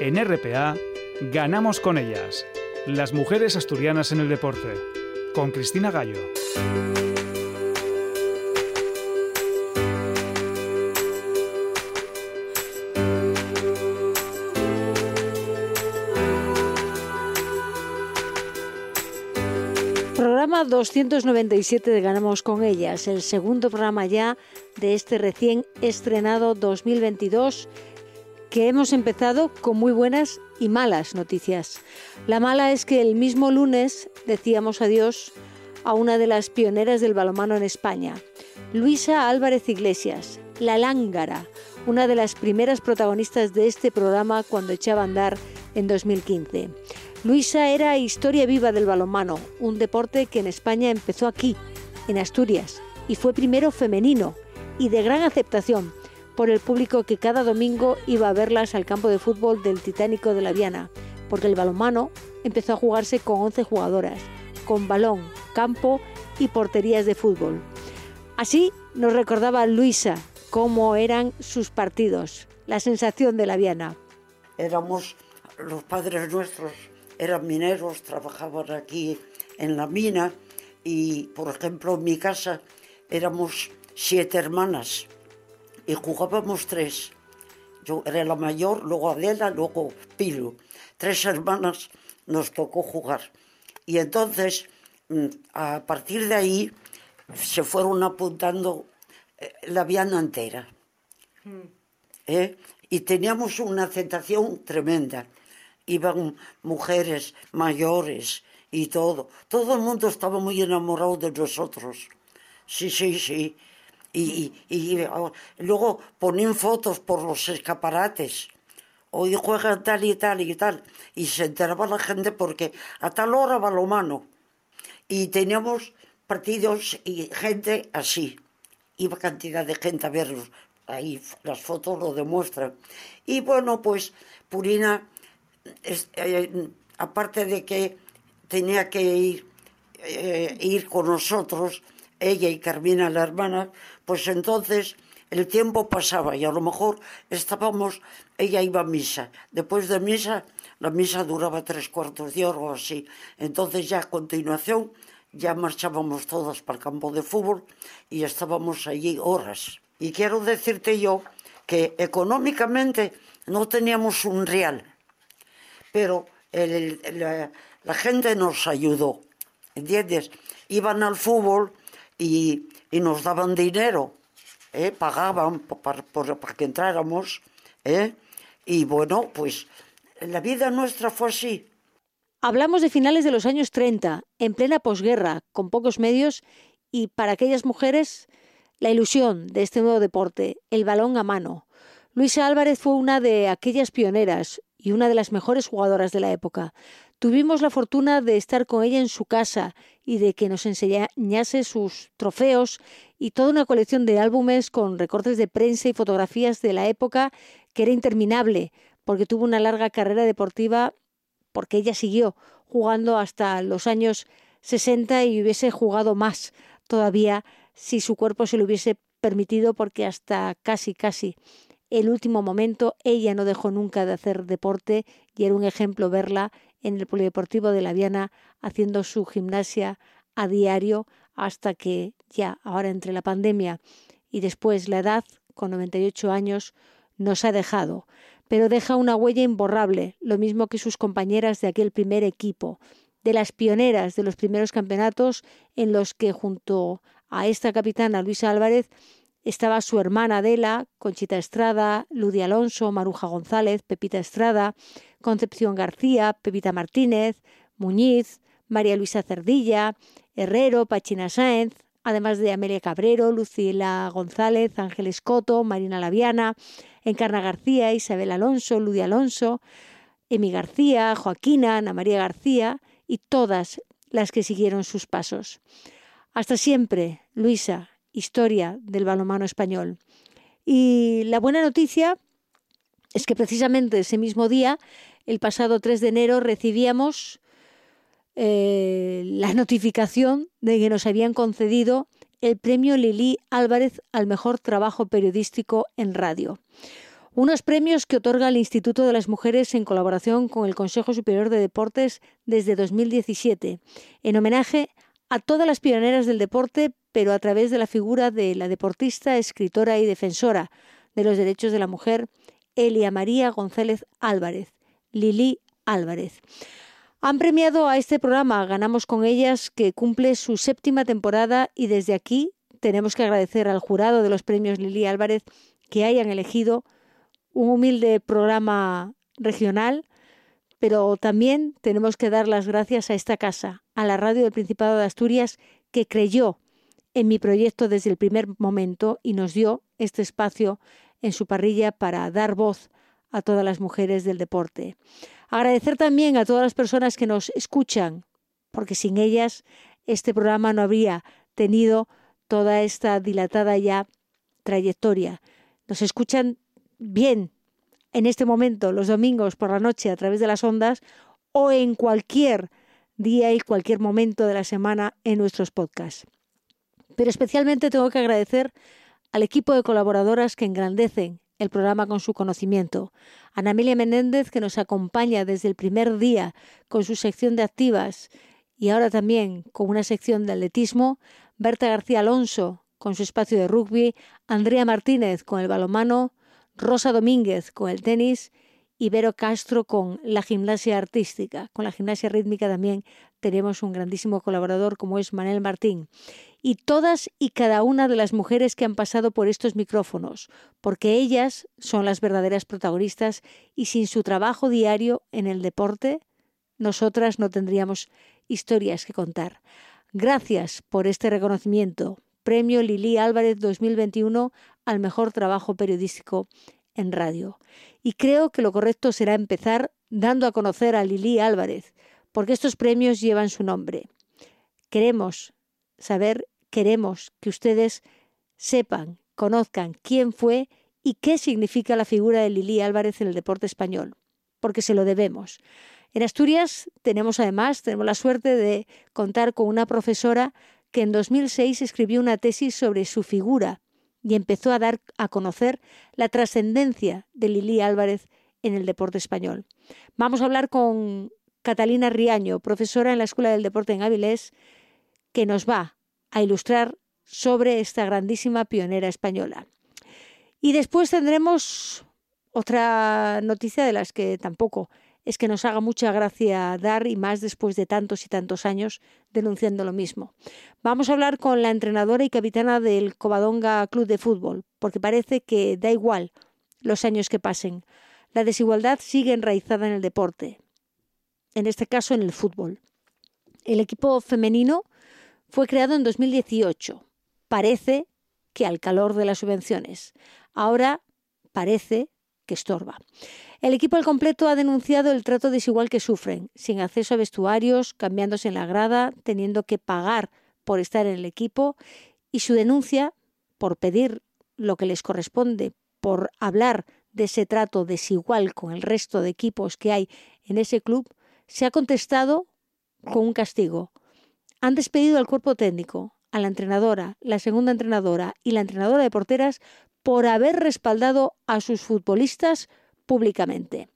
En RPA, ganamos con ellas. Las mujeres asturianas en el deporte. Con Cristina Gallo. Programa 297 de Ganamos con ellas, el segundo programa ya de este recién estrenado 2022 que hemos empezado con muy buenas y malas noticias. La mala es que el mismo lunes decíamos adiós a una de las pioneras del balomano en España, Luisa Álvarez Iglesias, la lángara, una de las primeras protagonistas de este programa cuando echaba a andar en 2015. Luisa era historia viva del balonmano, un deporte que en España empezó aquí, en Asturias, y fue primero femenino y de gran aceptación por el público que cada domingo iba a verlas al campo de fútbol del Titánico de la Viana, porque el balonmano empezó a jugarse con 11 jugadoras, con balón, campo y porterías de fútbol. Así nos recordaba Luisa cómo eran sus partidos, la sensación de la Viana. Éramos los padres nuestros, eran mineros, trabajaban aquí en la mina y, por ejemplo, en mi casa éramos siete hermanas y jugábamos tres. Yo era la mayor, luego Adela, luego Pilu. Tres hermanas nos tocó jugar. Y entonces, mm, a partir de ahí, se fueron apuntando eh, la viana entera. Hmm. ¿Eh? Y teníamos una aceptación tremenda. Iban mujeres mayores y todo. Todo el mundo estaba muy enamorado de nosotros. Sí, sí, sí. Y, luego ponían fotos por los escaparates. Hoy juegan tal y tal y tal. Y se enteraba la gente porque a tal hora va lo mano. Y teníamos partidos y gente así. Iba cantidad de gente a verlos. Ahí las fotos lo demuestran. Y bueno, pues Purina, eh, aparte de que tenía que ir, eh, ir con nosotros, ella y Carmina, la hermana, pues entonces el tiempo pasaba y a lo mejor estábamos, ella iba a misa. Después de misa, la misa duraba tres cuartos de hora o así. Entonces ya a continuación ya marchábamos todas para el campo de fútbol y estábamos allí horas. Y quiero decirte yo que económicamente no teníamos un real, pero la, la gente nos ayudó, ¿entiendes? Iban al fútbol y, nos daban dinero, ¿eh? pagaban para, que entráramos. ¿eh? Y bueno, pues la vida nuestra fue así. Hablamos de finales de los años 30, en plena posguerra, con pocos medios y para aquellas mujeres la ilusión de este nuevo deporte, el balón a mano. Luisa Álvarez fue una de aquellas pioneras y una de las mejores jugadoras de la época. Tuvimos la fortuna de estar con ella en su casa y de que nos enseñase sus trofeos y toda una colección de álbumes con recortes de prensa y fotografías de la época que era interminable, porque tuvo una larga carrera deportiva, porque ella siguió jugando hasta los años 60 y hubiese jugado más todavía si su cuerpo se lo hubiese permitido, porque hasta casi, casi el último momento ella no dejó nunca de hacer deporte y era un ejemplo verla en el Polideportivo de la Viana haciendo su gimnasia a diario hasta que ya ahora entre la pandemia y después la edad, con 98 años, nos ha dejado, pero deja una huella imborrable, lo mismo que sus compañeras de aquel primer equipo, de las pioneras de los primeros campeonatos en los que junto a esta capitana Luisa Álvarez estaba su hermana Adela, Conchita Estrada, Ludia Alonso, Maruja González, Pepita Estrada, Concepción García, Pepita Martínez, Muñiz, María Luisa Cerdilla, Herrero, Pachina Sáenz, además de Amelia Cabrero, Lucila González, Ángeles Coto, Marina Laviana, Encarna García, Isabel Alonso, Ludia Alonso, Emi García, Joaquina, Ana María García y todas las que siguieron sus pasos. Hasta siempre, Luisa, historia del balonmano español. Y la buena noticia es que precisamente ese mismo día, el pasado 3 de enero, recibíamos eh, la notificación de que nos habían concedido el premio Lili Álvarez al mejor trabajo periodístico en radio. Unos premios que otorga el Instituto de las Mujeres en colaboración con el Consejo Superior de Deportes desde 2017, en homenaje a todas las pioneras del deporte, pero a través de la figura de la deportista, escritora y defensora de los derechos de la mujer, Elia María González Álvarez, Lili Álvarez. Han premiado a este programa Ganamos con ellas, que cumple su séptima temporada y desde aquí tenemos que agradecer al jurado de los premios Lili Álvarez que hayan elegido un humilde programa regional, pero también tenemos que dar las gracias a esta casa, a la radio del Principado de Asturias, que creyó en mi proyecto desde el primer momento y nos dio este espacio en su parrilla para dar voz a todas las mujeres del deporte. Agradecer también a todas las personas que nos escuchan, porque sin ellas este programa no habría tenido toda esta dilatada ya trayectoria. Nos escuchan bien en este momento, los domingos por la noche a través de las ondas o en cualquier día y cualquier momento de la semana en nuestros podcasts. Pero especialmente tengo que agradecer al equipo de colaboradoras que engrandecen el programa con su conocimiento. Ana Emilia Menéndez, que nos acompaña desde el primer día con su sección de activas y ahora también con una sección de atletismo. Berta García Alonso, con su espacio de rugby. Andrea Martínez, con el balomano. Rosa Domínguez, con el tenis. Y Vero Castro con la gimnasia artística. Con la gimnasia rítmica también tenemos un grandísimo colaborador como es Manel Martín y todas y cada una de las mujeres que han pasado por estos micrófonos, porque ellas son las verdaderas protagonistas y sin su trabajo diario en el deporte, nosotras no tendríamos historias que contar. Gracias por este reconocimiento. Premio Lili Álvarez 2021 al mejor trabajo periodístico en radio. Y creo que lo correcto será empezar dando a conocer a Lili Álvarez, porque estos premios llevan su nombre. Queremos saber, queremos que ustedes sepan, conozcan quién fue y qué significa la figura de Lili Álvarez en el deporte español, porque se lo debemos. En Asturias tenemos además, tenemos la suerte de contar con una profesora que en 2006 escribió una tesis sobre su figura y empezó a dar a conocer la trascendencia de Lili Álvarez en el deporte español. Vamos a hablar con Catalina Riaño, profesora en la Escuela del Deporte en Avilés, que nos va a ilustrar sobre esta grandísima pionera española. Y después tendremos otra noticia de las que tampoco es que nos haga mucha gracia dar y más después de tantos y tantos años denunciando lo mismo. Vamos a hablar con la entrenadora y capitana del Covadonga Club de Fútbol, porque parece que da igual los años que pasen. La desigualdad sigue enraizada en el deporte, en este caso en el fútbol. El equipo femenino fue creado en 2018. Parece que al calor de las subvenciones. Ahora parece que estorba. El equipo al completo ha denunciado el trato desigual que sufren, sin acceso a vestuarios, cambiándose en la grada, teniendo que pagar por estar en el equipo y su denuncia por pedir lo que les corresponde, por hablar de ese trato desigual con el resto de equipos que hay en ese club, se ha contestado con un castigo, han despedido al cuerpo técnico, a la entrenadora, la segunda entrenadora y la entrenadora de porteras por haber respaldado a sus futbolistas públicamente.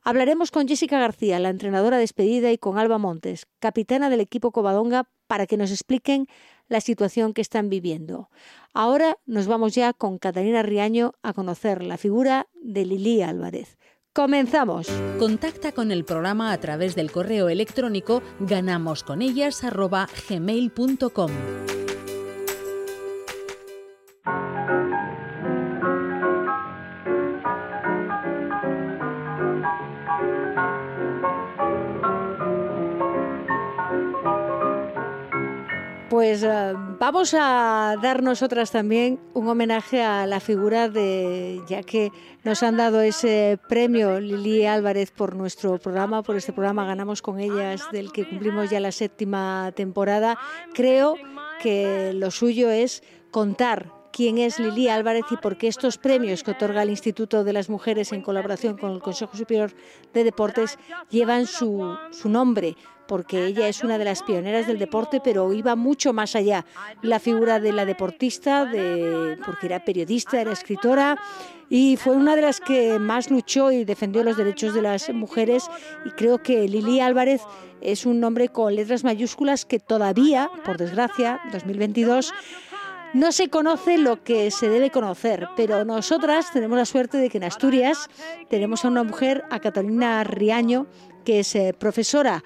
Hablaremos con Jessica García, la entrenadora despedida, y con Alba Montes, capitana del equipo Covadonga, para que nos expliquen la situación que están viviendo. Ahora nos vamos ya con Catalina Riaño a conocer la figura de Lili Álvarez. Comenzamos. Contacta con el programa a través del correo electrónico ganamosconellas@gmail.com. Pues eh, vamos a dar nosotras también un homenaje a la figura de, ya que nos han dado ese premio Lili Álvarez por nuestro programa, por este programa Ganamos con ellas, del que cumplimos ya la séptima temporada. Creo que lo suyo es contar quién es Lili Álvarez y por qué estos premios que otorga el Instituto de las Mujeres en colaboración con el Consejo Superior de Deportes llevan su, su nombre porque ella es una de las pioneras del deporte, pero iba mucho más allá. La figura de la deportista, de, porque era periodista, era escritora y fue una de las que más luchó y defendió los derechos de las mujeres y creo que Lili Álvarez es un nombre con letras mayúsculas que todavía, por desgracia, 2022, no se conoce lo que se debe conocer, pero nosotras tenemos la suerte de que en Asturias tenemos a una mujer, a Catalina Riaño, que es eh, profesora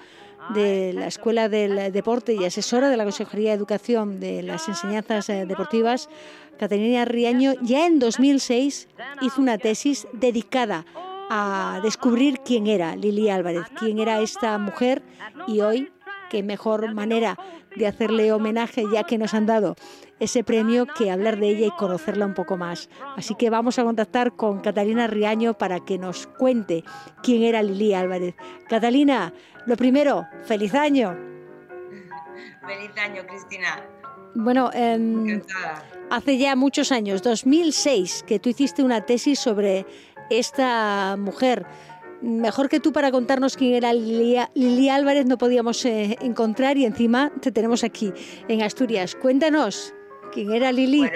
de la Escuela del Deporte y asesora de la Consejería de Educación de las Enseñanzas eh, Deportivas, Catalina Riaño, ya en 2006 hizo una tesis dedicada a descubrir quién era Lili Álvarez, quién era esta mujer y hoy qué mejor manera de hacerle homenaje ya que nos han dado ese premio que hablar de ella y conocerla un poco más. Así que vamos a contactar con Catalina Riaño para que nos cuente quién era Lili Álvarez. Catalina, lo primero, feliz año. Feliz año, Cristina. Bueno, em, hace ya muchos años, 2006, que tú hiciste una tesis sobre esta mujer. Mejor que tú para contarnos quién era Lili, Álvarez no podíamos eh, encontrar y encima te tenemos aquí en Asturias. Cuéntanos quién era Lili.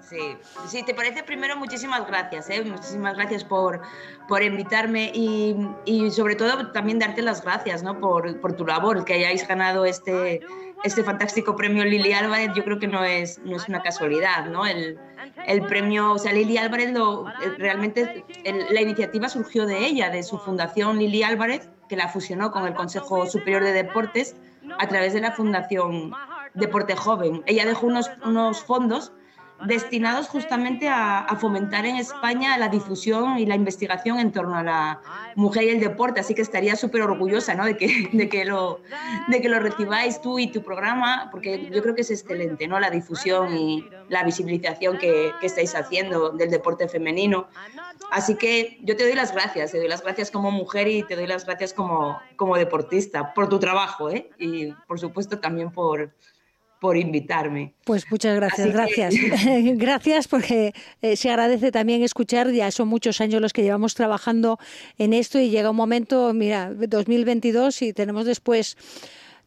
Sí, sí, te parece primero muchísimas gracias, ¿eh? muchísimas gracias por, por invitarme y, y, sobre todo también darte las gracias ¿no? por, por, tu labor, que hayáis ganado este, este fantástico premio Lili Álvarez, yo creo que no es, no es una casualidad, ¿no? El, el premio, o sea, Lili Álvarez, lo, realmente la iniciativa surgió de ella, de su fundación Lili Álvarez, que la fusionó con el Consejo Superior de Deportes a través de la Fundación Deporte Joven. Ella dejó unos, unos fondos destinados justamente a, fomentar en España la difusión y la investigación en torno a la mujer y el deporte, así que estaría súper orgullosa ¿no? de, que, de, que lo, de que lo recibáis tú y tu programa, porque yo creo que es excelente ¿no? la difusión y la visibilización que, que estáis haciendo del deporte femenino. Así que yo te doy las gracias, te doy las gracias como mujer y te doy las gracias como, como deportista por tu trabajo ¿eh? y por supuesto también por por invitarme. Pues muchas gracias, gracias. gracias porque eh, se agradece también escuchar, ya son muchos años los que llevamos trabajando en esto y llega un momento, mira, 2022 y tenemos después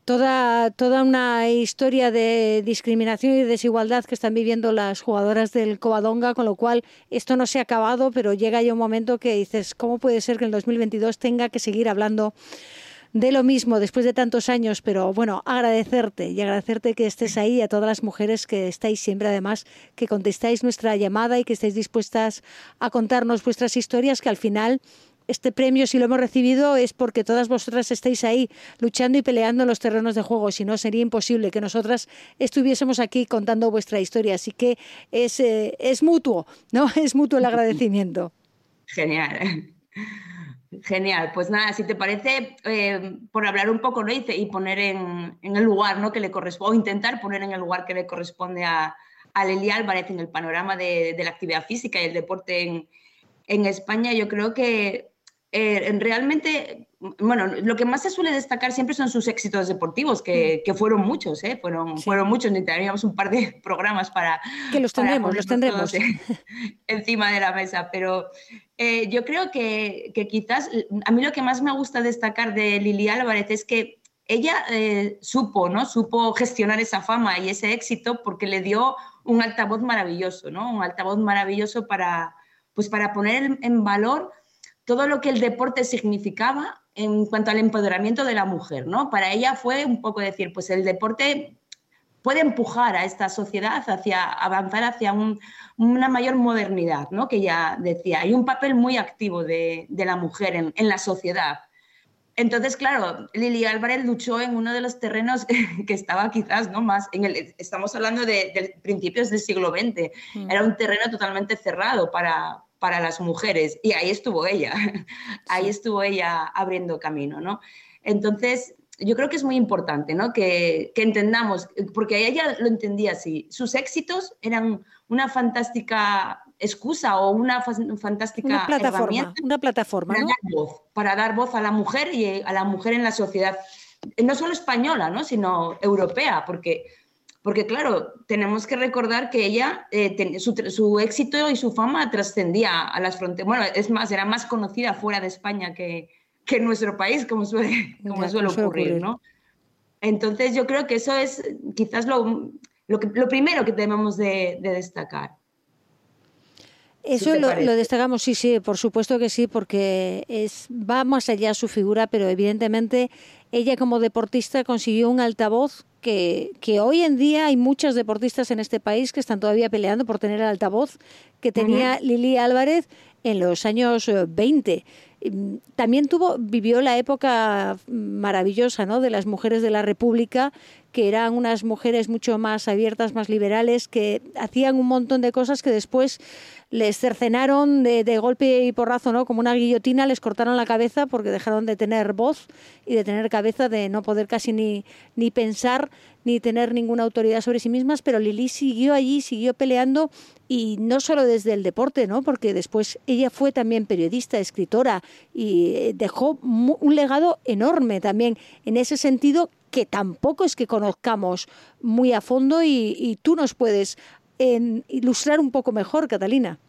toda, toda una historia de discriminación y desigualdad que están viviendo las jugadoras del Covadonga, con lo cual esto no se ha acabado, pero llega ya un momento que dices, ¿cómo puede ser que en 2022 tenga que seguir hablando de lo mismo después de tantos años, pero bueno, agradecerte y agradecerte que estés ahí a todas las mujeres que estáis siempre, además, que contestáis nuestra llamada y que estáis dispuestas a contarnos vuestras historias, que al final este premio, si lo hemos recibido, es porque todas vosotras estáis ahí luchando y peleando en los terrenos de juego. Si no, sería imposible que nosotras estuviésemos aquí contando vuestra historia. Así que es, eh, es mutuo, ¿no? Es mutuo el agradecimiento. Genial. Genial, pues nada, si te parece, eh, por hablar un poco ¿no? y, poner en, el lugar ¿no? que le corresponde, o intentar poner en el lugar que le corresponde a, a Álvarez en el panorama de, la actividad física y el deporte en, en España, yo creo que eh, realmente, bueno, lo que más se suele destacar siempre son sus éxitos deportivos, que, mm. fueron muchos, ¿eh? fueron, fueron muchos, necesitaríamos un par de programas para... Que los tendremos, los tendremos. encima de la mesa, pero eh, yo creo que, quizás a mí lo que más me gusta destacar de Lili Álvarez es que ella supo, ¿no? Supo gestionar esa fama y ese éxito porque le dio un altavoz maravilloso, ¿no? Un altavoz maravilloso para, pues para poner en valor todo lo que el deporte significaba en cuanto al empoderamiento de la mujer, ¿no? Para ella fue un poco decir, pues el deporte puede empujar a esta sociedad hacia avanzar hacia una mayor modernidad, ¿no? Que ella decía, hay un papel muy activo de, la mujer en, la sociedad. Entonces, claro, Lili Álvarez luchó en uno de los terrenos que estaba quizás no más en el estamos hablando de, principios del siglo XX. Mm. Era un terreno totalmente cerrado para, para las mujeres y ahí estuvo ella, ahí estuvo ella abriendo camino, ¿no? Entonces, yo creo que es muy importante, ¿no? Que, entendamos, porque ella lo entendía así, sus éxitos eran una fantástica excusa o una fantástica una plataforma, una plataforma para, dar voz, para dar voz a la mujer y a la mujer en la sociedad, no solo española, ¿no? sino europea, porque porque claro, tenemos que recordar que ella, eh, su, éxito y su fama trascendía a las fronteras. Bueno, es más, era más conocida fuera de España que, que en nuestro país, como suele, como suele ocurrir, ¿no? Entonces yo creo que eso es quizás lo, lo, primero que debemos de, destacar. Eso lo, destacamos, sí, sí, por supuesto que sí, porque es, va más allá su figura, pero evidentemente ella como deportista consiguió un altavoz que, que, hoy en día hay muchos deportistas en este país que están todavía peleando por tener el altavoz que tenía Lili Álvarez en los años 20. Eh, también tuvo, vivió la época maravillosa ¿no? de las mujeres de la República, que eran unas mujeres mucho más abiertas, más liberales, que hacían un montón de cosas que después les cercenaron de, de, golpe y porrazo, ¿no? Como una guillotina, les cortaron la cabeza porque dejaron de tener voz y de tener cabeza, de no poder casi ni, ni pensar ni tener ninguna autoridad sobre sí mismas, pero Lili siguió allí, siguió peleando y no solo desde el deporte, ¿no? Porque después ella fue también periodista, escritora y eh, dejó un legado enorme también en ese sentido que tampoco es que conozcamos muy a fondo y, y tú nos puedes en ilustrar un poco mejor, Catalina.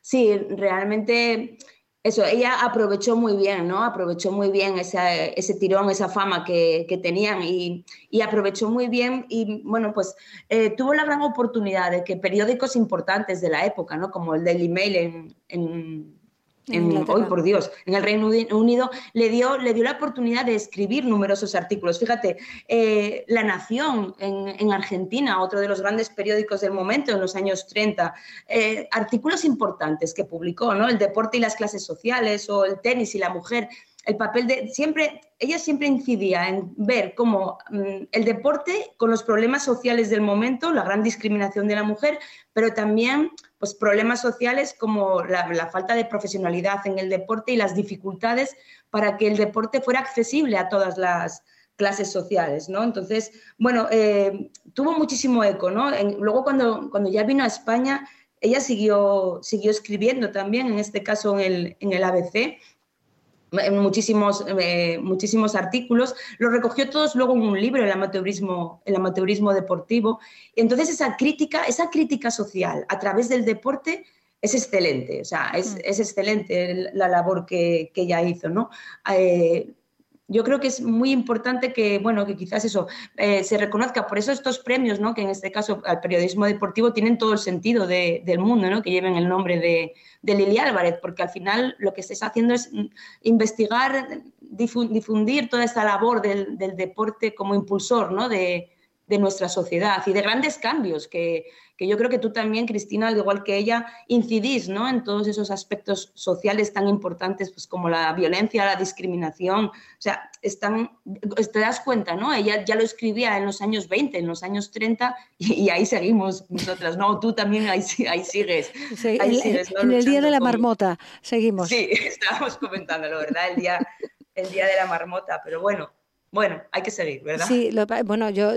Sí, realmente eso, ella aprovechó muy bien, ¿no? Aprovechó muy bien ese, ese tirón, esa fama que, que tenían y, y, aprovechó muy bien y, bueno, pues eh, tuvo la gran oportunidad de que periódicos importantes de la época, ¿no? Como el Daily Mail en, en hoy por Dios, en el Reino Unido le dio, le dio la oportunidad de escribir numerosos artículos. Fíjate, eh, La Nación en, Argentina, otro de los grandes periódicos del momento en los años 30, eh, artículos importantes que publicó, ¿no? El deporte y las clases sociales o el tenis y la mujer el papel de siempre, ella siempre incidía en ver cómo mm, el deporte con los problemas sociales del momento, la gran discriminación de la mujer, pero también pues, problemas sociales como la, falta de profesionalidad en el deporte y las dificultades para que el deporte fuera accesible a todas las clases sociales, ¿no? Entonces, bueno, eh, tuvo muchísimo eco, ¿no? luego cuando, cuando ya vino a España, ella siguió, siguió escribiendo también, en este caso en el, en el ABC, muchísimos, eh, muchísimos artículos, los recogió todos luego en un libro, el amateurismo, el amateurismo deportivo. Entonces esa crítica, esa crítica social a través del deporte es excelente, o sea, es, mm. es excelente la labor que, que ella hizo, ¿no? Eh, yo creo que es muy importante que, bueno, que quizás eso eh, se reconozca. Por eso estos premios, ¿no? que en este caso al periodismo deportivo tienen todo el sentido del mundo, ¿no? que lleven el nombre de, de Lili Álvarez, porque al final lo que estáis haciendo es investigar, difundir toda esta labor del, del deporte como impulsor ¿no? de, de nuestra sociedad y de grandes cambios que, que yo creo que tú también, Cristina, al igual que ella, incidís ¿no? en todos esos aspectos sociales tan importantes pues, como la violencia, la discriminación. O sea, están, te das cuenta, ¿no? Ella ya lo escribía en los años 20, en los años 30 y, ahí seguimos nosotras. No, tú también ahí, ahí sigues. ahí sigues En el Día de la Marmota seguimos. Sí, estábamos comentándolo, ¿verdad? El día, el día de la Marmota, pero bueno. Bueno, hay que seguir, ¿verdad? Sí, bueno, yo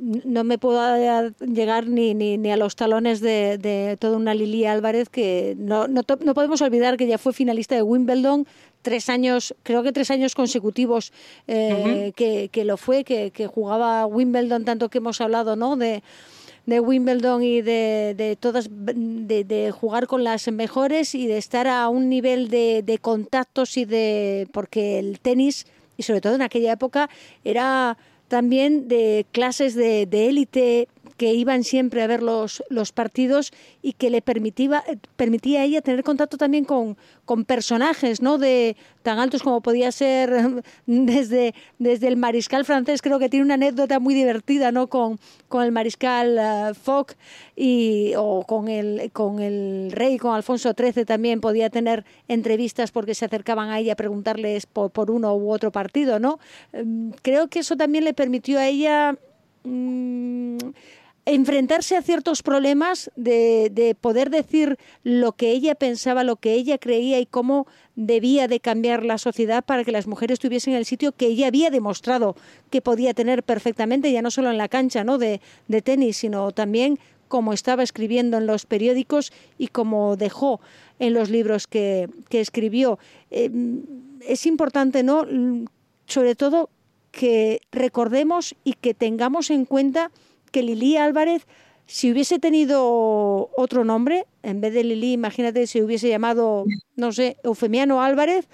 no me puedo llegar ni, ni, a los talones de, toda una Lili Álvarez que no, no, no, podemos olvidar que ya fue finalista de Wimbledon tres años, creo que tres años consecutivos eh, que, que, lo fue, que, que, jugaba Wimbledon, tanto que hemos hablado, ¿no? De, de Wimbledon y de, de todas de, de, jugar con las mejores y de estar a un nivel de, de contactos y de porque el tenis y sobre todo en aquella época era también de clases de élite que iban siempre a ver los, los partidos y que le permitía, permitía a ella tener contacto también con, con personajes ¿no? de tan altos como podía ser desde, desde el mariscal francés, creo que tiene una anécdota muy divertida ¿no? con, con el mariscal uh, Foch y, o con el, con el rey, con Alfonso XIII también podía tener entrevistas porque se acercaban a ella a preguntarles por, por uno u otro partido. ¿no? Em, creo que eso también le permitió a ella... Mmm, enfrentarse a ciertos problemas, de, poder decir lo que ella pensaba, lo que ella creía y cómo debía de cambiar la sociedad para que las mujeres tuviesen el sitio que ella había demostrado que podía tener perfectamente, ya no solo en la cancha ¿no? de, tenis, sino también como estaba escribiendo en los periódicos y como dejó en los libros que, escribió. Eh, es importante, ¿no? Sobre todo que recordemos y que tengamos en cuenta que Lili Álvarez, si hubiese tenido otro nombre, en vez de Lili, imagínate si hubiese llamado, no sé, Eufemiano Álvarez,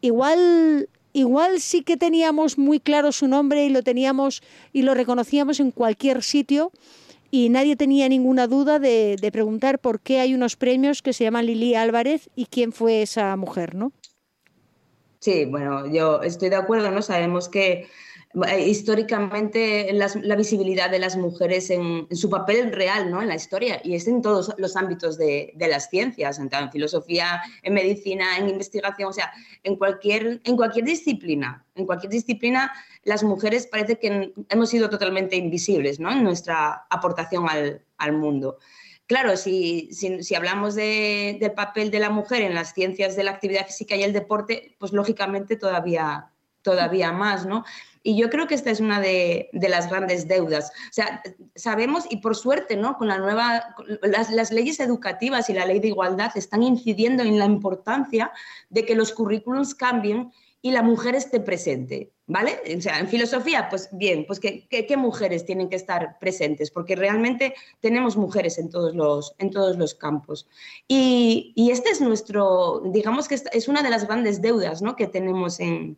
igual igual sí que teníamos muy claro su nombre y lo teníamos y lo reconocíamos en cualquier sitio y nadie tenía ninguna duda de, preguntar por qué hay unos premios que se llaman Lili Álvarez y quién fue esa mujer, ¿no? Sí, bueno, yo estoy de acuerdo, ¿no? Sabemos que eh, históricamente la visibilidad de las mujeres en, su papel real ¿no? en la historia y es en todos los ámbitos de, las ciencias, en, filosofía, en medicina, en investigación, o sea, en cualquier, en cualquier disciplina. En cualquier disciplina las mujeres parece que hemos sido totalmente invisibles ¿no? en nuestra aportación al, mundo. Claro, si, si, hablamos del papel de la mujer en las ciencias de la actividad física y el deporte, pues lógicamente todavía, todavía más, ¿no? Y yo creo que esta es una de, las grandes deudas. O sea, sabemos, y por suerte, ¿no? Con la nueva, las, leyes educativas y la ley de igualdad están incidiendo en la importancia de que los currículums cambien y la mujer esté presente, ¿vale? O sea, en filosofía, pues bien, pues ¿qué, qué, mujeres tienen que estar presentes? Porque realmente tenemos mujeres en todos los, en todos los campos. Y, y este es nuestro, digamos que es una de las grandes deudas ¿no? que tenemos en,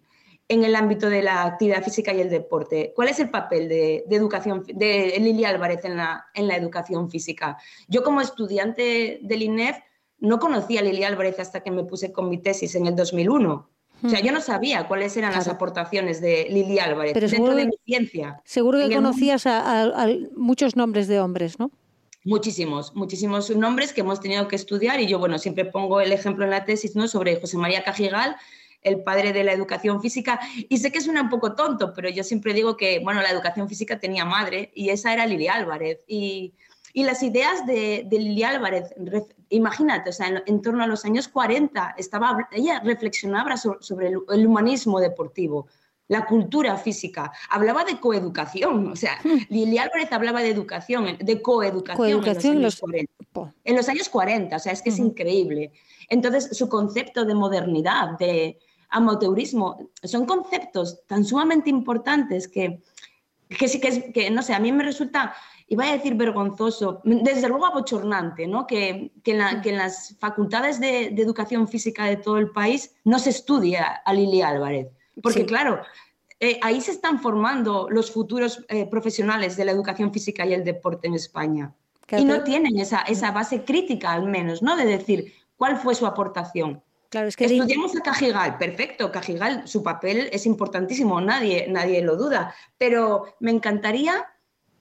en el ámbito de la actividad física y el deporte. ¿Cuál es el papel de, educación de Lili Álvarez en la, en la educación física? Yo como estudiante del INEF no conocía a Lili Álvarez hasta que me puse con mi tesis en el 2001. O sea, hmm. yo no sabía cuáles eran las aportaciones de Lili Álvarez dentro de mi ciencia. Seguro que conocías a, muchos nombres de hombres, ¿no? Muchísimos, muchísimos nombres que hemos tenido que estudiar y yo, bueno, siempre pongo el ejemplo en la tesis, ¿no? Sobre José María Cajigal, el padre de la educación física. Y sé que suena un poco tonto, pero yo siempre digo que, bueno, la educación física tenía madre y esa era Lili Álvarez. Y, las ideas de, Lili Álvarez, imagínate, o sea, en, torno a los años 40, estaba, ella reflexionaba sobre, el, humanismo deportivo la cultura física. Hablaba de coeducación, o sea, hmm. Lili Álvarez hablaba de educación, de coeducación, en, los años 40, en los años 40, o sea, es que es increíble. Entonces, su concepto de modernidad, de, amateurismo, son conceptos tan sumamente importantes que, que sí que, que, no sé, a mí me resulta, iba a decir vergonzoso, desde luego abochornante, ¿no? que, que, en, las facultades de, educación física de todo el país no se estudia a Lili Álvarez. Porque claro, eh, ahí se están formando los futuros eh, profesionales de la educación física y el deporte en España. Y no tienen esa, esa base crítica, al menos, ¿no? De decir cuál fue su aportación. Claro, que Estudiamos a Cajigal, perfecto, Cajigal, su papel es importantísimo, nadie, nadie lo duda, pero me encantaría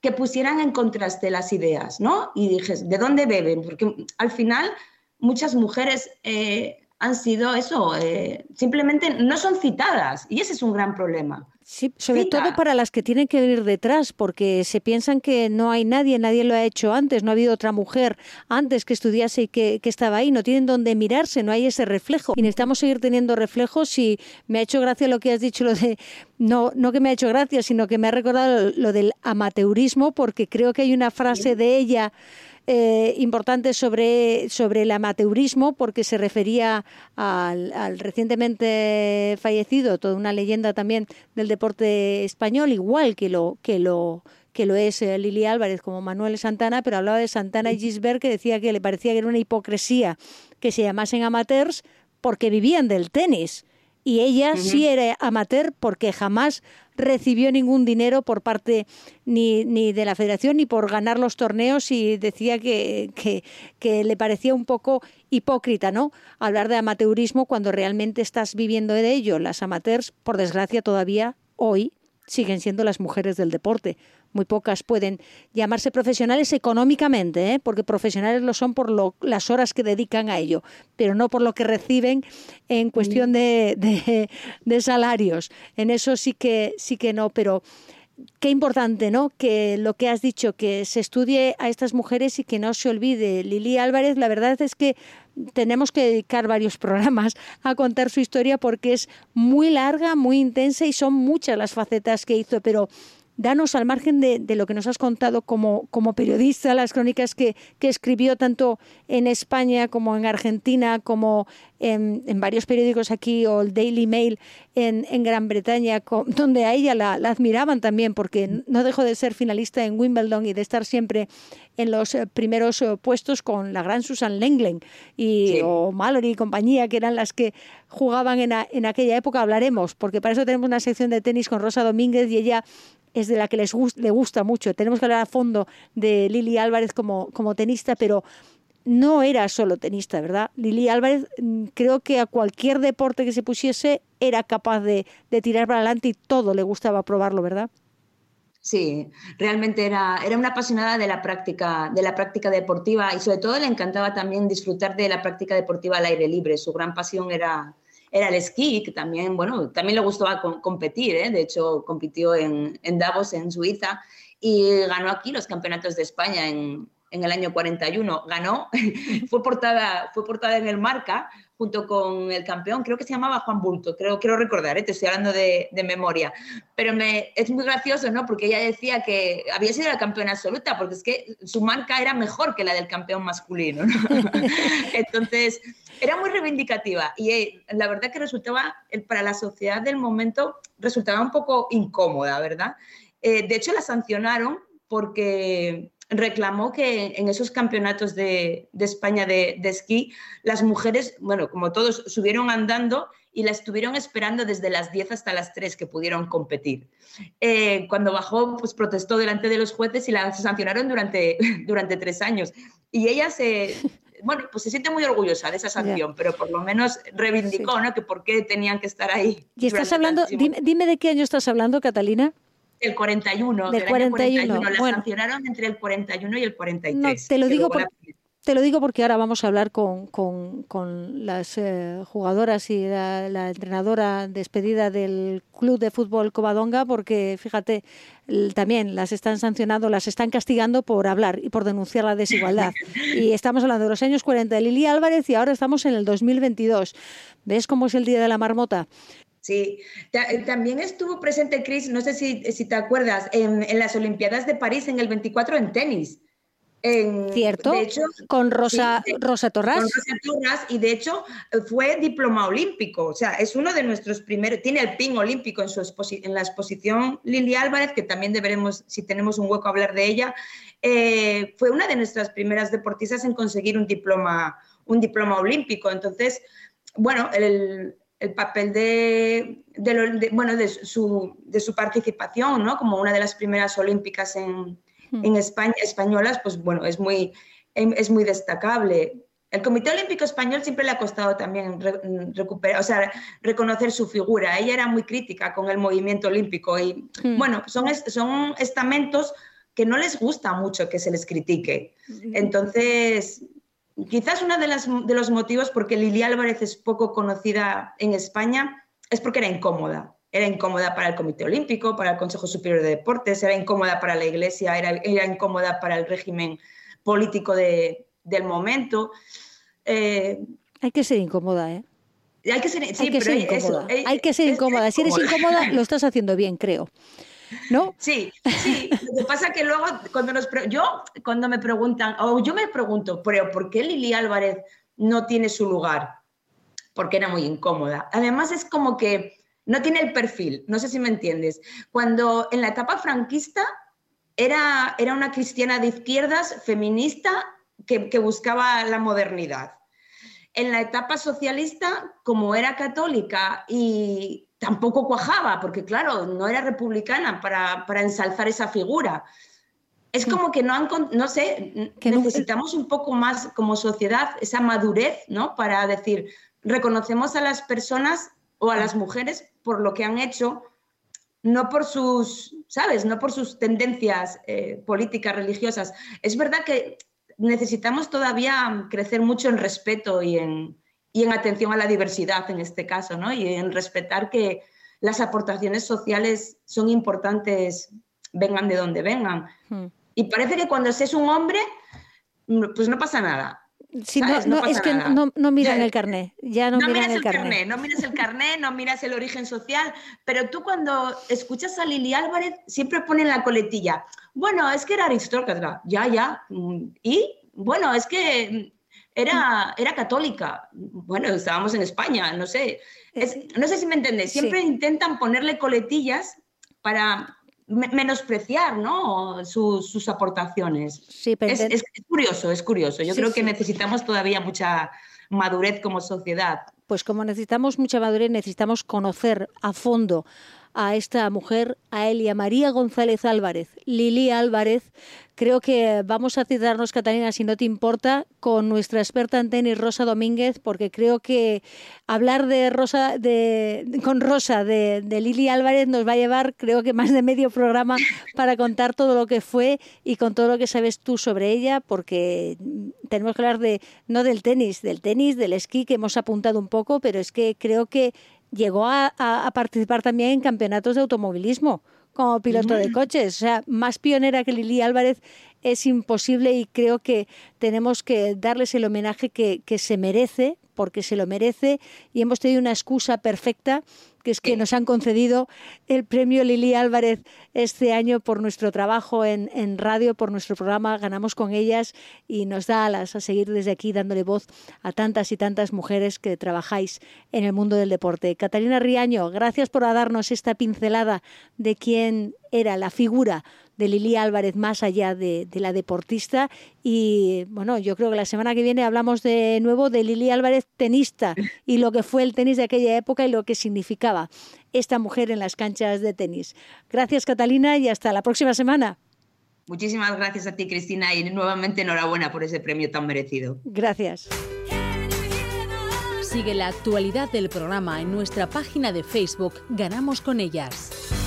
que pusieran en contraste las ideas, ¿no? Y dije, ¿de dónde beben? Porque al final muchas mujeres eh, han sido eso, eh, simplemente no son citadas y ese es un gran problema. Sí, sobre todo para las que tienen que venir detrás, porque se piensan que no hay nadie, nadie lo ha hecho antes, no ha habido otra mujer antes que estudiase y que, estaba ahí, no tienen dónde mirarse, no hay ese reflejo. Y necesitamos seguir teniendo reflejos y me ha hecho gracia lo que has dicho, lo de, no, no que me ha hecho gracia, sino que me ha recordado lo del amateurismo, porque creo que hay una frase de ella eh, importante sobre, sobre el amateurismo porque se refería al, recientemente fallecido, toda una leyenda también del deporte español, igual que lo, que lo que lo es eh, Lili Álvarez como Manuel Santana, pero hablaba de Santana y Gisbert que decía que le parecía que era una hipocresía que se llamasen amateurs porque vivían del tenis. Y ella sí era amateur porque jamás recibió ningún dinero por parte ni, ni de la federación ni por ganar los torneos y decía que, que, que, le parecía un poco hipócrita, ¿no? Hablar de amateurismo cuando realmente estás viviendo de ello. Las amateurs, por desgracia, todavía hoy siguen siendo las mujeres del deporte. Muy pocas pueden llamarse profesionales económicamente, ¿eh? porque profesionales lo son por lo, las horas que dedican a ello, pero no por lo que reciben en cuestión de, de, salarios. En eso sí que, sí que no, pero qué importante, ¿no? Que lo que has dicho, que se estudie a estas mujeres y que no se olvide. Lili Álvarez, la verdad es que tenemos que dedicar varios programas a contar su historia porque es muy larga, muy intensa y son muchas las facetas que hizo, pero danos al margen de, lo que nos has contado como, como periodista, las crónicas que, que, escribió tanto en España como en Argentina, como en, en varios periódicos aquí, o el Daily Mail en, en Gran Bretaña, donde a ella la, la, admiraban también, porque no dejó de ser finalista en Wimbledon y de estar siempre en los eh, primeros eh, puestos con la gran Susan Lenglen y, o Mallory y compañía, que eran las que jugaban en, en aquella época. Hablaremos, porque para eso tenemos una sección de tenis con Rosa Domínguez y ella es de la que les le gusta mucho. Tenemos que hablar a fondo de Lili Álvarez como, como tenista, pero no era solo tenista, ¿verdad? Lili Álvarez mm, creo que a cualquier deporte que se pusiese era capaz de, de, tirar para adelante y todo le gustaba probarlo, ¿verdad? Sí, realmente era, era una apasionada de la práctica, de la práctica deportiva y sobre todo le encantaba también disfrutar de la práctica deportiva al aire libre. Su gran pasión era, era el esquí, que también, bueno, también le gustaba competir, ¿eh? de hecho compitió en, en, Davos, en Suiza, y ganó aquí los campeonatos de España en, en el año 41. Ganó, fue portada, fue portada en el Marca junto con el campeón, creo que se llamaba Juan Bulto, creo, quiero recordar, ¿eh? te estoy hablando de, memoria, pero me, es muy gracioso, ¿no? Porque ella decía que había sido la campeona absoluta, porque es que su marca era mejor que la del campeón masculino, ¿no? Entonces, era muy reivindicativa y eh, la verdad que resultaba, para la sociedad del momento, resultaba un poco incómoda, ¿verdad? Eh, de hecho, la sancionaron porque reclamó que en esos campeonatos de, de España de, de, esquí, las mujeres, bueno, como todos, subieron andando y la estuvieron esperando desde las 10 hasta las 3 que pudieron competir. Eh, cuando bajó, pues protestó delante de los jueces y la sancionaron durante, durante tres años. Y ella se, bueno, pues se siente muy orgullosa de esa sanción, pero por lo menos reivindicó, ¿no? Que por qué tenían que estar ahí. Y estás hablando, dime, de qué año estás hablando, Catalina. El 41, del, 41. La sancionaron entre el 41 y el 43. te lo digo por, te lo digo porque ahora vamos a hablar con, con, con las eh, jugadoras y la, la, entrenadora despedida del Club de Fútbol Covadonga, porque fíjate, también las están sancionando, las están castigando por hablar y por denunciar la desigualdad. y estamos hablando de los años 40 de Lili Álvarez y ahora estamos en el 2022. ¿Ves cómo es el Día de la Marmota? Sí, eh, también estuvo presente Chris, no sé si, si te acuerdas, en, en las Olimpiadas de París en el 24 en tenis. Cierto, con Rosa, Rosa Torras. Con Rosa Torras, y de hecho fue diploma olímpico, o sea, es uno de nuestros primeros, tiene el pin olímpico en, su en la exposición Lili Álvarez, que también deberemos, si tenemos un hueco, hablar de ella, eh, fue una de nuestras primeras deportistas en conseguir un diploma, un diploma olímpico. Entonces, bueno, el, el papel de, de, bueno, de, su, de su participación, ¿no? Como una de las primeras olímpicas en En España, españolas, pues bueno, es muy, em, es muy destacable. El Comité Olímpico Español siempre le ha costado también recuperar, o sea, reconocer su figura. Ella era muy crítica con el movimiento olímpico y, bueno, son, son estamentos que no les gusta mucho que se les critique. Entonces, quizás uno de, de los motivos por que Lili Álvarez es poco conocida en España es porque era incómoda era incómoda para el Comité Olímpico, para el Consejo Superior de Deportes, era incómoda para la Iglesia, era, era incómoda para el régimen político de, del momento. Eh, hay que ser incómoda, ¿eh? Hay que ser, sí, hay que ser incómoda. Hay que ser incómoda. Si eres incómoda, lo estás haciendo bien, creo. ¿No? Sí, sí. Lo que pasa que luego, cuando nos yo, cuando me preguntan, o yo me pregunto, pero ¿por qué Lili Álvarez no tiene su lugar? Porque era muy incómoda. Además, es como que no tiene el perfil, no sé si me entiendes. Cuando en la etapa franquista era, era una cristiana de izquierdas, feminista, que, que buscaba la modernidad. En la etapa socialista, como era católica y tampoco cuajaba, porque claro, no era republicana para, para ensalzar esa figura. Es como que no han, no sé, que necesitamos un poco más como sociedad esa madurez, ¿no? Para decir, reconocemos a las personas o a las mujeres por lo que han hecho, no por sus, ¿sabes? No por sus tendencias eh, políticas, religiosas. Es verdad que necesitamos todavía crecer mucho en respeto y en, y en atención a la diversidad en este caso, ¿no? Y en respetar que las aportaciones sociales son importantes, vengan de donde vengan. Hmm. Y parece que cuando se es un hombre, pues no pasa nada no, es que no, miran el carné, ya no, miran el, carné. No miras el carné, no miras el origen social, pero tú cuando escuchas a Lili Álvarez siempre ponen la coletilla. Bueno, es que era aristócrata, ya, ya. Y bueno, es que era, era católica. Bueno, estábamos en España, no sé. no sé si me entendés. Siempre intentan ponerle coletillas para menospreciar ¿no? sus, aportaciones. Sí, es, es, curioso, es curioso. Yo creo que necesitamos todavía mucha madurez como sociedad. Pues como necesitamos mucha madurez, necesitamos conocer a fondo a esta mujer, a Elia María González Álvarez, Lili Álvarez. Creo que vamos a citarnos, Catalina, si no te importa, con nuestra experta en tenis, Rosa Domínguez, porque creo que hablar de Rosa, de, con Rosa de, de Lili Álvarez nos va a llevar, creo que más de medio programa para contar todo lo que fue y con todo lo que sabes tú sobre ella, porque tenemos que hablar de no del tenis, del tenis, del esquí que hemos apuntado un poco, pero es que creo que llegó a, participar también en campeonatos de automovilismo como piloto de coches. O sea, más pionera que Lili Álvarez es imposible y creo que tenemos que darles el homenaje que, que se merece, porque se lo merece y hemos tenido una excusa perfecta que es que nos han concedido el premio Lili Álvarez este año por nuestro trabajo en, en, radio, por nuestro programa. Ganamos con ellas y nos da alas a seguir desde aquí dándole voz a tantas y tantas mujeres que trabajáis en el mundo del deporte. Catalina Riaño, gracias por darnos esta pincelada de quién era la figura de Lili Álvarez más allá de, la deportista. Y bueno, yo creo que la semana que viene hablamos de nuevo de Lili Álvarez tenista y lo que fue el tenis de aquella época y lo que significaba esta mujer en las canchas de tenis. Gracias Catalina y hasta la próxima semana. Muchísimas gracias a ti Cristina y nuevamente enhorabuena por ese premio tan merecido. Gracias. Sigue la actualidad del programa en nuestra página de Facebook Ganamos con ellas.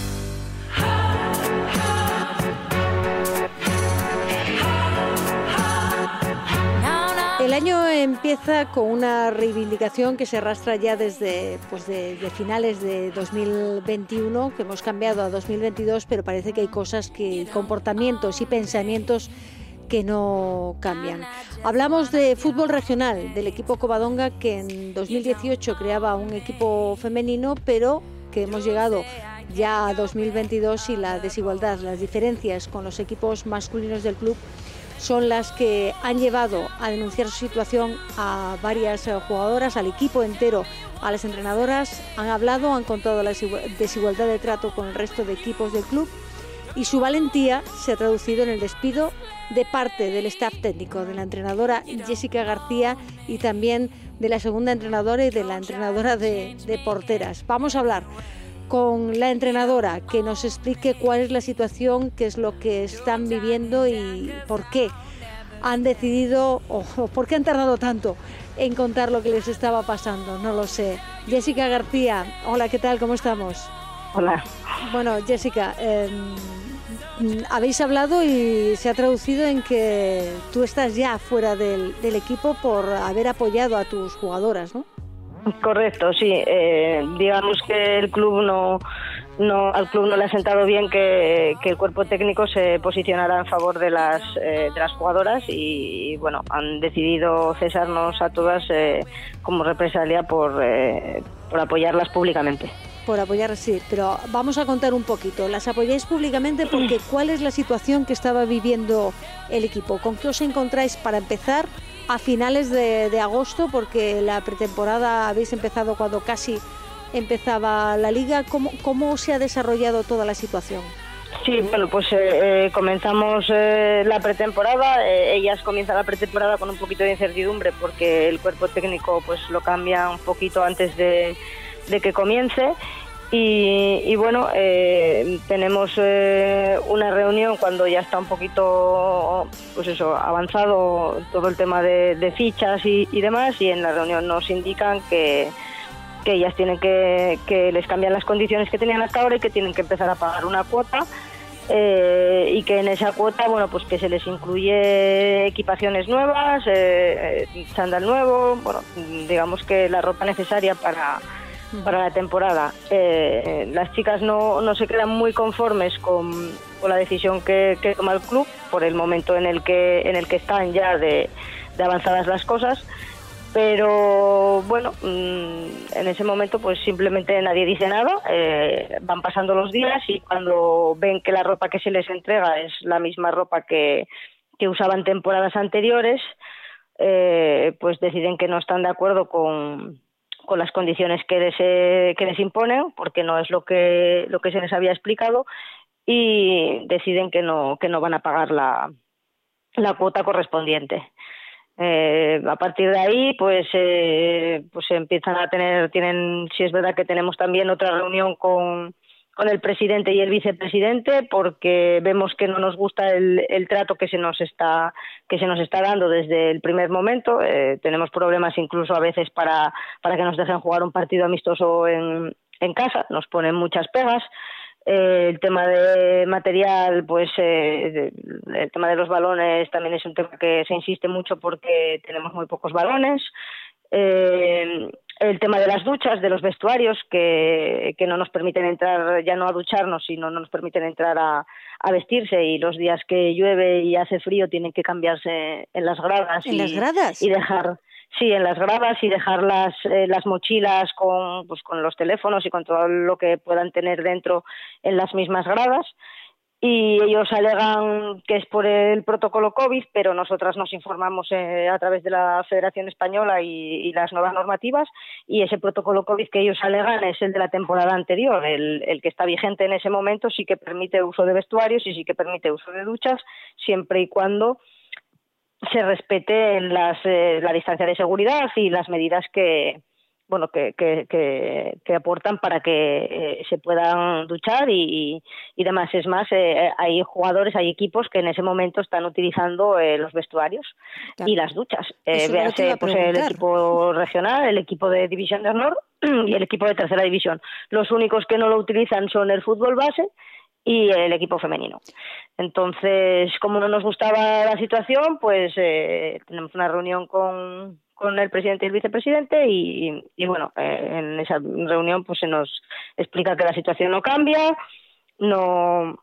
Año empieza con una reivindicación que se arrastra ya desde pues de, finales de 2021, que hemos cambiado a 2022, pero parece que hay cosas que comportamientos y pensamientos que no cambian. Hablamos de fútbol regional, del equipo Covadonga que en 2018 creaba un equipo femenino, pero que hemos llegado ya a 2022 y la desigualdad, las diferencias con los equipos masculinos del club son las que han llevado a denunciar su situación a varias eh, jugadoras, al equipo entero, a las entrenadoras. Han hablado, han contado la desigualdad de trato con el resto de equipos del club y su valentía se ha traducido en el despido de parte del staff técnico, de la entrenadora Jessica García y también de la segunda entrenadora y de la entrenadora de, de porteras. Vamos a hablar con la entrenadora que nos explique cuál es la situación, qué es lo que están viviendo y por qué han decidido o por qué han tardado tanto en contar lo que les estaba pasando, no lo sé. Jessica García, hola, ¿qué tal? ¿Cómo estamos? Hola. Bueno, Jessica, em, habéis hablado y se ha traducido en que tú estás ya fuera del, del equipo por haber apoyado a tus jugadoras, ¿no? Correcto, sí. Eh, digamos que el club no, no, al club no le ha sentado bien que, el cuerpo técnico se posicionara en favor de las, eh, de las jugadoras y, bueno, han decidido cesarnos a todas eh, como represalia por, por apoyarlas públicamente. Por apoyar, sí, pero vamos a contar un poquito. Las apoyáis públicamente porque ¿cuál es la situación que estaba viviendo el equipo? ¿Con qué os encontráis para empezar? A finales de, agosto, porque la pretemporada habéis empezado cuando casi empezaba la liga. ¿Cómo, cómo se ha desarrollado toda la situación? Sí, bueno, pues eh, eh, comenzamos eh, la pretemporada. ellas comienzan la pretemporada con un poquito de incertidumbre porque el cuerpo técnico pues lo cambia un poquito antes de, de que comience y, bueno, eh, tenemos eh, una reunión cuando ya está un poquito, pues eso, avanzado todo el tema de, fichas y, demás, y en la reunión nos indican que, ellas tienen que, que les cambian las condiciones que tenían hasta ahora y que tienen que empezar a pagar una cuota. Eh, y que en esa cuota, bueno, pues que se les incluye equipaciones nuevas, eh, chándal nuevo, bueno, digamos que la ropa necesaria para, para la temporada. Eh, las chicas no, no, se quedan muy conformes con, la decisión que, toma el club por el momento en el que, en el que están ya de, avanzadas las cosas pero bueno, mm, en ese momento pues simplemente nadie dice nada, eh, van pasando los días y cuando ven que la ropa que se les entrega es la misma ropa que, que usaban temporadas anteriores, eh, pues deciden que no están de acuerdo con, con las condiciones que les, eh, que les imponen, porque no es lo que, lo que se les había explicado, y deciden que no, que no van a pagar la, la cuota correspondiente. Eh, a partir de ahí, pues, eh, pues empiezan a tener, tienen, si es verdad que tenemos también otra reunión con, con el presidente y el vicepresidente, porque vemos que no nos gusta el, el trato que se nos está, que se nos está dando desde el primer momento. Eh, tenemos problemas incluso a veces para, para que nos dejen jugar un partido amistoso en, en casa, nos ponen muchas pegas. Eh, el tema de material, pues eh, el tema de los balones también es un tema que se insiste mucho porque tenemos muy pocos balones. Eh, el tema de las duchas, de los vestuarios, que, que no nos permiten entrar ya no a ducharnos, sino no nos permiten entrar a, a vestirse y los días que llueve y hace frío tienen que cambiarse en las gradas. ¿En y, las gradas? Y dejar Sí, en las gradas y dejar las, eh, las mochilas con, pues, con los teléfonos y con todo lo que puedan tener dentro en las mismas gradas. Y ellos alegan que es por el protocolo COVID, pero nosotras nos informamos eh, a través de la Federación Española y, las nuevas normativas. Y ese protocolo COVID que ellos alegan es el de la temporada anterior. El, el que está vigente en ese momento sí que permite uso de vestuarios y sí que permite uso de duchas, siempre y cuando se respete las, eh, la distancia de seguridad y las medidas que bueno que, que, que, que aportan para que eh, se puedan duchar y, y, demás es más eh, hay jugadores hay equipos que en ese momento están utilizando eh, los vestuarios claro. y las duchas eh, véase pues el equipo regional el equipo de división de honor y el equipo de tercera división los únicos que no lo utilizan son el fútbol base y el equipo femenino. Entonces, como no nos gustaba la situación, pues eh, tenemos una reunión con, con el presidente y el vicepresidente y, bueno, eh, en esa reunión pues se nos explica que la situación no cambia, no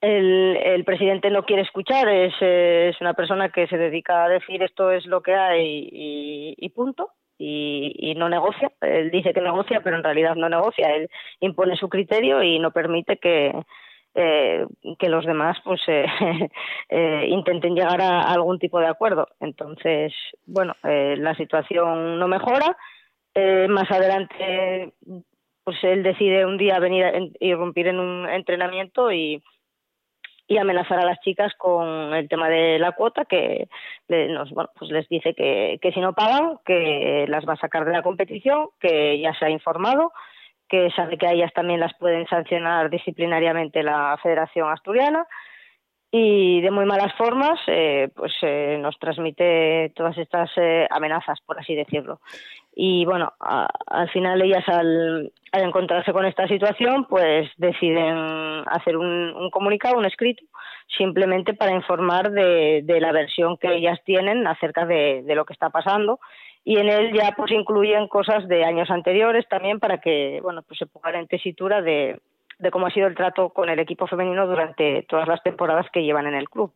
el, el presidente no quiere escuchar, es, es una persona que se dedica a decir esto es lo que hay y, punto y, no negocia. Él dice que negocia, pero en realidad no negocia. Él impone su criterio y no permite que, eh, que los demás pues eh, eh, intenten llegar a, algún tipo de acuerdo. Entonces, bueno, eh, la situación no mejora. Eh, más adelante, pues él decide un día venir a irrumpir en un entrenamiento y y amenazar a las chicas con el tema de la cuota que nos, bueno, pues les dice que, que si no pagan que las va a sacar de la competición que ya se ha informado que sabe que a ellas también las pueden sancionar disciplinariamente la Federación Asturiana y de muy malas formas eh, pues eh, nos transmite todas estas eh, amenazas por así decirlo. Y bueno al final ellas al, al, encontrarse con esta situación pues deciden hacer un, un, comunicado un escrito simplemente para informar de, la versión que ellas tienen acerca de lo que está pasando y en él ya pues incluyen cosas de años anteriores también para que bueno pues se ponga en tesitura de de cómo ha sido el trato con el equipo femenino durante todas las temporadas que llevan en el club.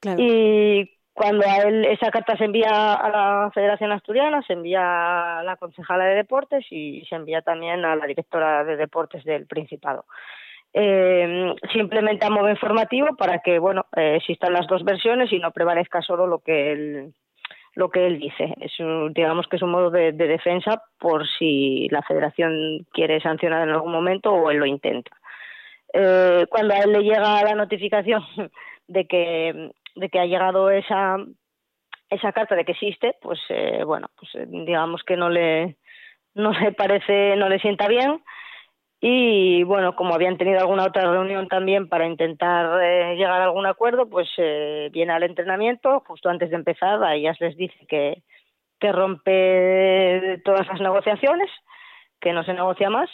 Claro. Y cuando a él esa carta se envía a la Federación Asturiana, se envía a la concejala de deportes y se envía también a la directora de deportes del Principado. Eh, simplemente a modo informativo para que bueno eh, existan las dos versiones y no prevalezca solo lo que él lo que él dice. Es un, digamos que es un modo de, de, defensa por si la federación quiere sancionar en algún momento o él lo intenta. Eh, cuando a él le llega la notificación de que, de que ha llegado esa, esa carta de que existe, pues eh, bueno, pues eh, digamos que no le, no le parece, no le sienta bien y bueno, como habían tenido alguna otra reunión también para intentar eh, llegar a algún acuerdo, pues eh, viene al entrenamiento, justo antes de empezar, a ellas les dice que, que rompe todas las negociaciones, que no se negocia más,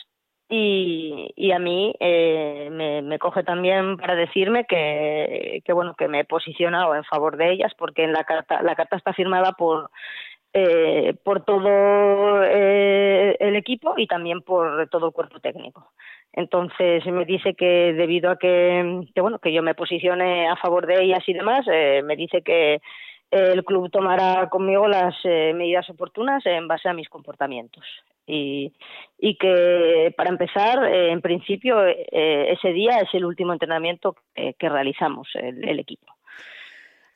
y, y a mí eh, me, me, coge también para decirme que, que, bueno, que me he posicionado en favor de ellas, porque en la carta, la carta está firmada por eh, por todo eh, el equipo y también por todo el cuerpo técnico. Entonces me dice que debido a que, bueno que yo me posicione a favor de ellas y demás, eh, me dice que el club tomará conmigo las eh, medidas oportunas en base a mis comportamientos. Y, que, para empezar, eh, en principio, eh, ese día es el último entrenamiento que, realizamos el, equipo.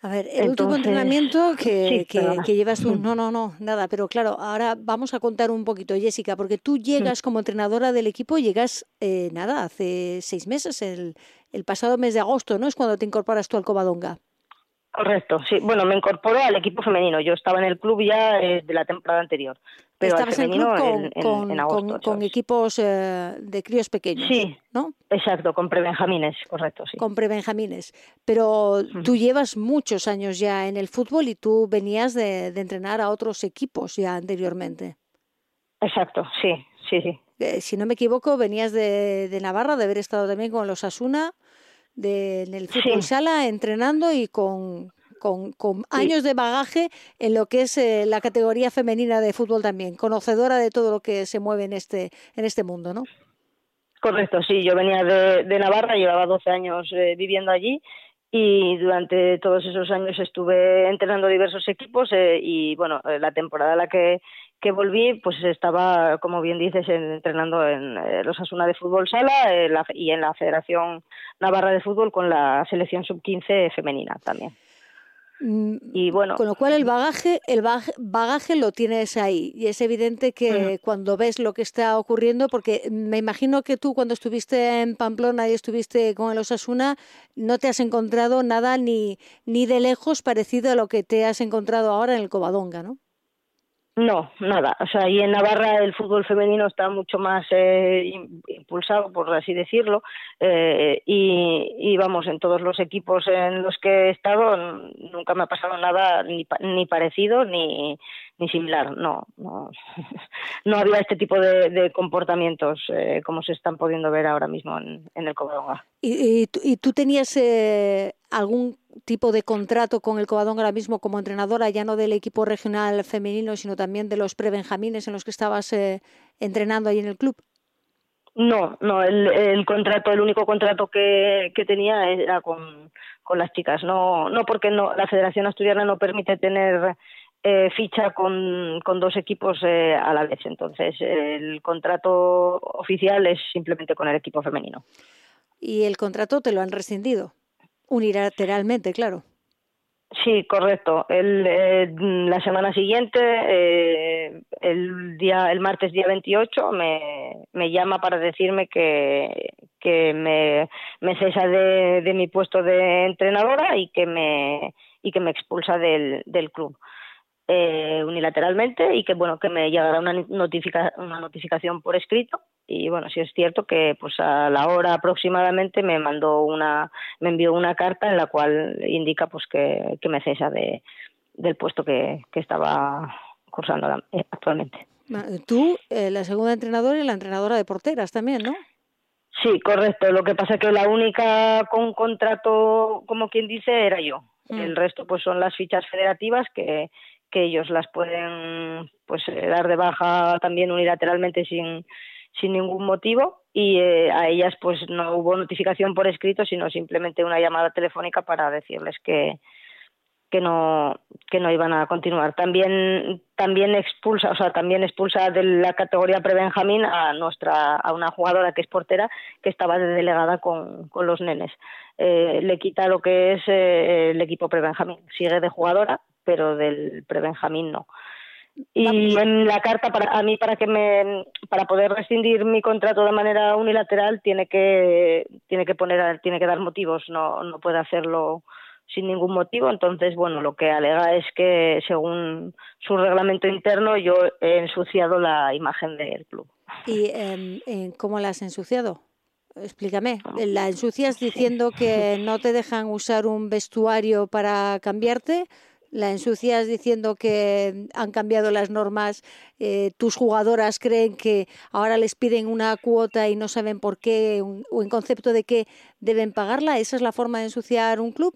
A ver, el último entrenamiento que, que, llevas tú. No, no, no, nada. Pero claro, ahora vamos a contar un poquito, Jessica, porque tú llegas como entrenadora del equipo, llegas, nada, hace seis meses, el, el pasado mes de agosto, ¿no? Es cuando te incorporas tú al Covadonga. Correcto, sí. Bueno, me incorporé al equipo femenino. Yo estaba en el club ya eh, de la temporada anterior. Pero Estabas en el club con, con, equipos eh, de críos pequeños, sí, ¿no? Exacto, con prebenjamines, correcto, sí. Con prebenjamines. Pero tú llevas muchos años ya en el fútbol y tú venías de, entrenar a otros equipos ya anteriormente. Exacto, sí, sí, sí. Eh, si no me equivoco, venías de, de Navarra, de haber estado también con los Asuna de, en el fútbol sala entrenando y con, con, con años de bagaje en lo que es eh, la categoría femenina de fútbol también, conocedora de todo lo que se mueve en este, en este mundo, ¿no? Correcto, sí, yo venía de, de Navarra, llevaba 12 años eh, viviendo allí y durante todos esos años estuve entrenando diversos equipos eh, y bueno, la temporada en la que que volví, pues estaba, como bien dices, entrenando en eh, los Asuna de Fútbol Sala eh, y en la Federación Navarra de Fútbol con la selección sub-15 femenina también. Mm, y bueno, con lo cual el bagaje, el bagaje lo tienes ahí y es evidente que cuando ves lo que está ocurriendo, porque me imagino que tú cuando estuviste en Pamplona y estuviste con el Osasuna, no te has encontrado nada ni, ni de lejos parecido a lo que te has encontrado ahora en el Covadonga, ¿no? No, nada. O sea, y en Navarra el fútbol femenino está mucho más eh, impulsado, por así decirlo, eh, y, y, vamos, en todos los equipos en los que he estado nunca me ha pasado nada ni, ni parecido ni, ni similar. No, no, no había este tipo de, comportamientos eh, como se están pudiendo ver ahora mismo en, el Covadonga. ¿Y, y, tú tenías algún tipo de contrato con el Covadonga ahora mismo como entrenadora, ya no del equipo regional femenino, sino también de los prebenjamines en los que estabas eh, entrenando ahí en el club? No, no, el, el, contrato, el único contrato que, que tenía era con, con las chicas, no, no porque no, la Federación Asturiana no permite tener eh, ficha con, con, dos equipos eh, a la vez, entonces el contrato oficial es simplemente con el equipo femenino. ¿Y el contrato te lo han rescindido? Unilateralmente, claro. Sí, correcto. Eh, la semana siguiente, eh, el día, el martes día 28, me, llama para decirme que, que me, me cesa de, de mi puesto de entrenadora y que me y que me expulsa del, del club eh, unilateralmente y que bueno que me llegará una, notifica, una notificación por escrito. Y bueno sí es cierto que pues a la hora aproximadamente me mandó una me envió una carta en la cual indica pues que, que me cesa de del puesto que, que estaba cursando eh, actualmente. Tú eh, la segunda entrenadora y la entrenadora de porteras también no sí correcto. Lo que pasa es que la única con contrato como quien dice era yo. Mm. el resto pues son las fichas federativas que que ellos las pueden pues eh, dar de baja también unilateralmente sin, ningún motivo. Y eh, a ellas pues no hubo notificación por escrito sino simplemente una llamada telefónica para decirles que que no que no iban a continuar. También también expulsa o sea también expulsa de la categoría prebenjamín a nuestra a una jugadora que es portera que estaba de delegada con, los nenes. Eh, le quita lo que es el equipo prebenjamín. Sigue de jugadora pero del prebenjamín no. Y en la carta para a mí para que me para poder rescindir mi contrato de manera unilateral tiene que tiene que poner tiene que dar motivos, no no puede hacerlo sin ningún motivo. Entonces, bueno, lo que alega es que según su reglamento interno yo he ensuciado la imagen del club. ¿Y eh, cómo la has ensuciado? Explícame. ¿La ensucias diciendo que no te dejan usar un vestuario para cambiarte? La ensucias diciendo que han cambiado las normas, eh, tus jugadoras creen que ahora les piden una cuota y no saben por qué o en concepto de qué deben pagarla. ¿Esa es la forma de ensuciar un club?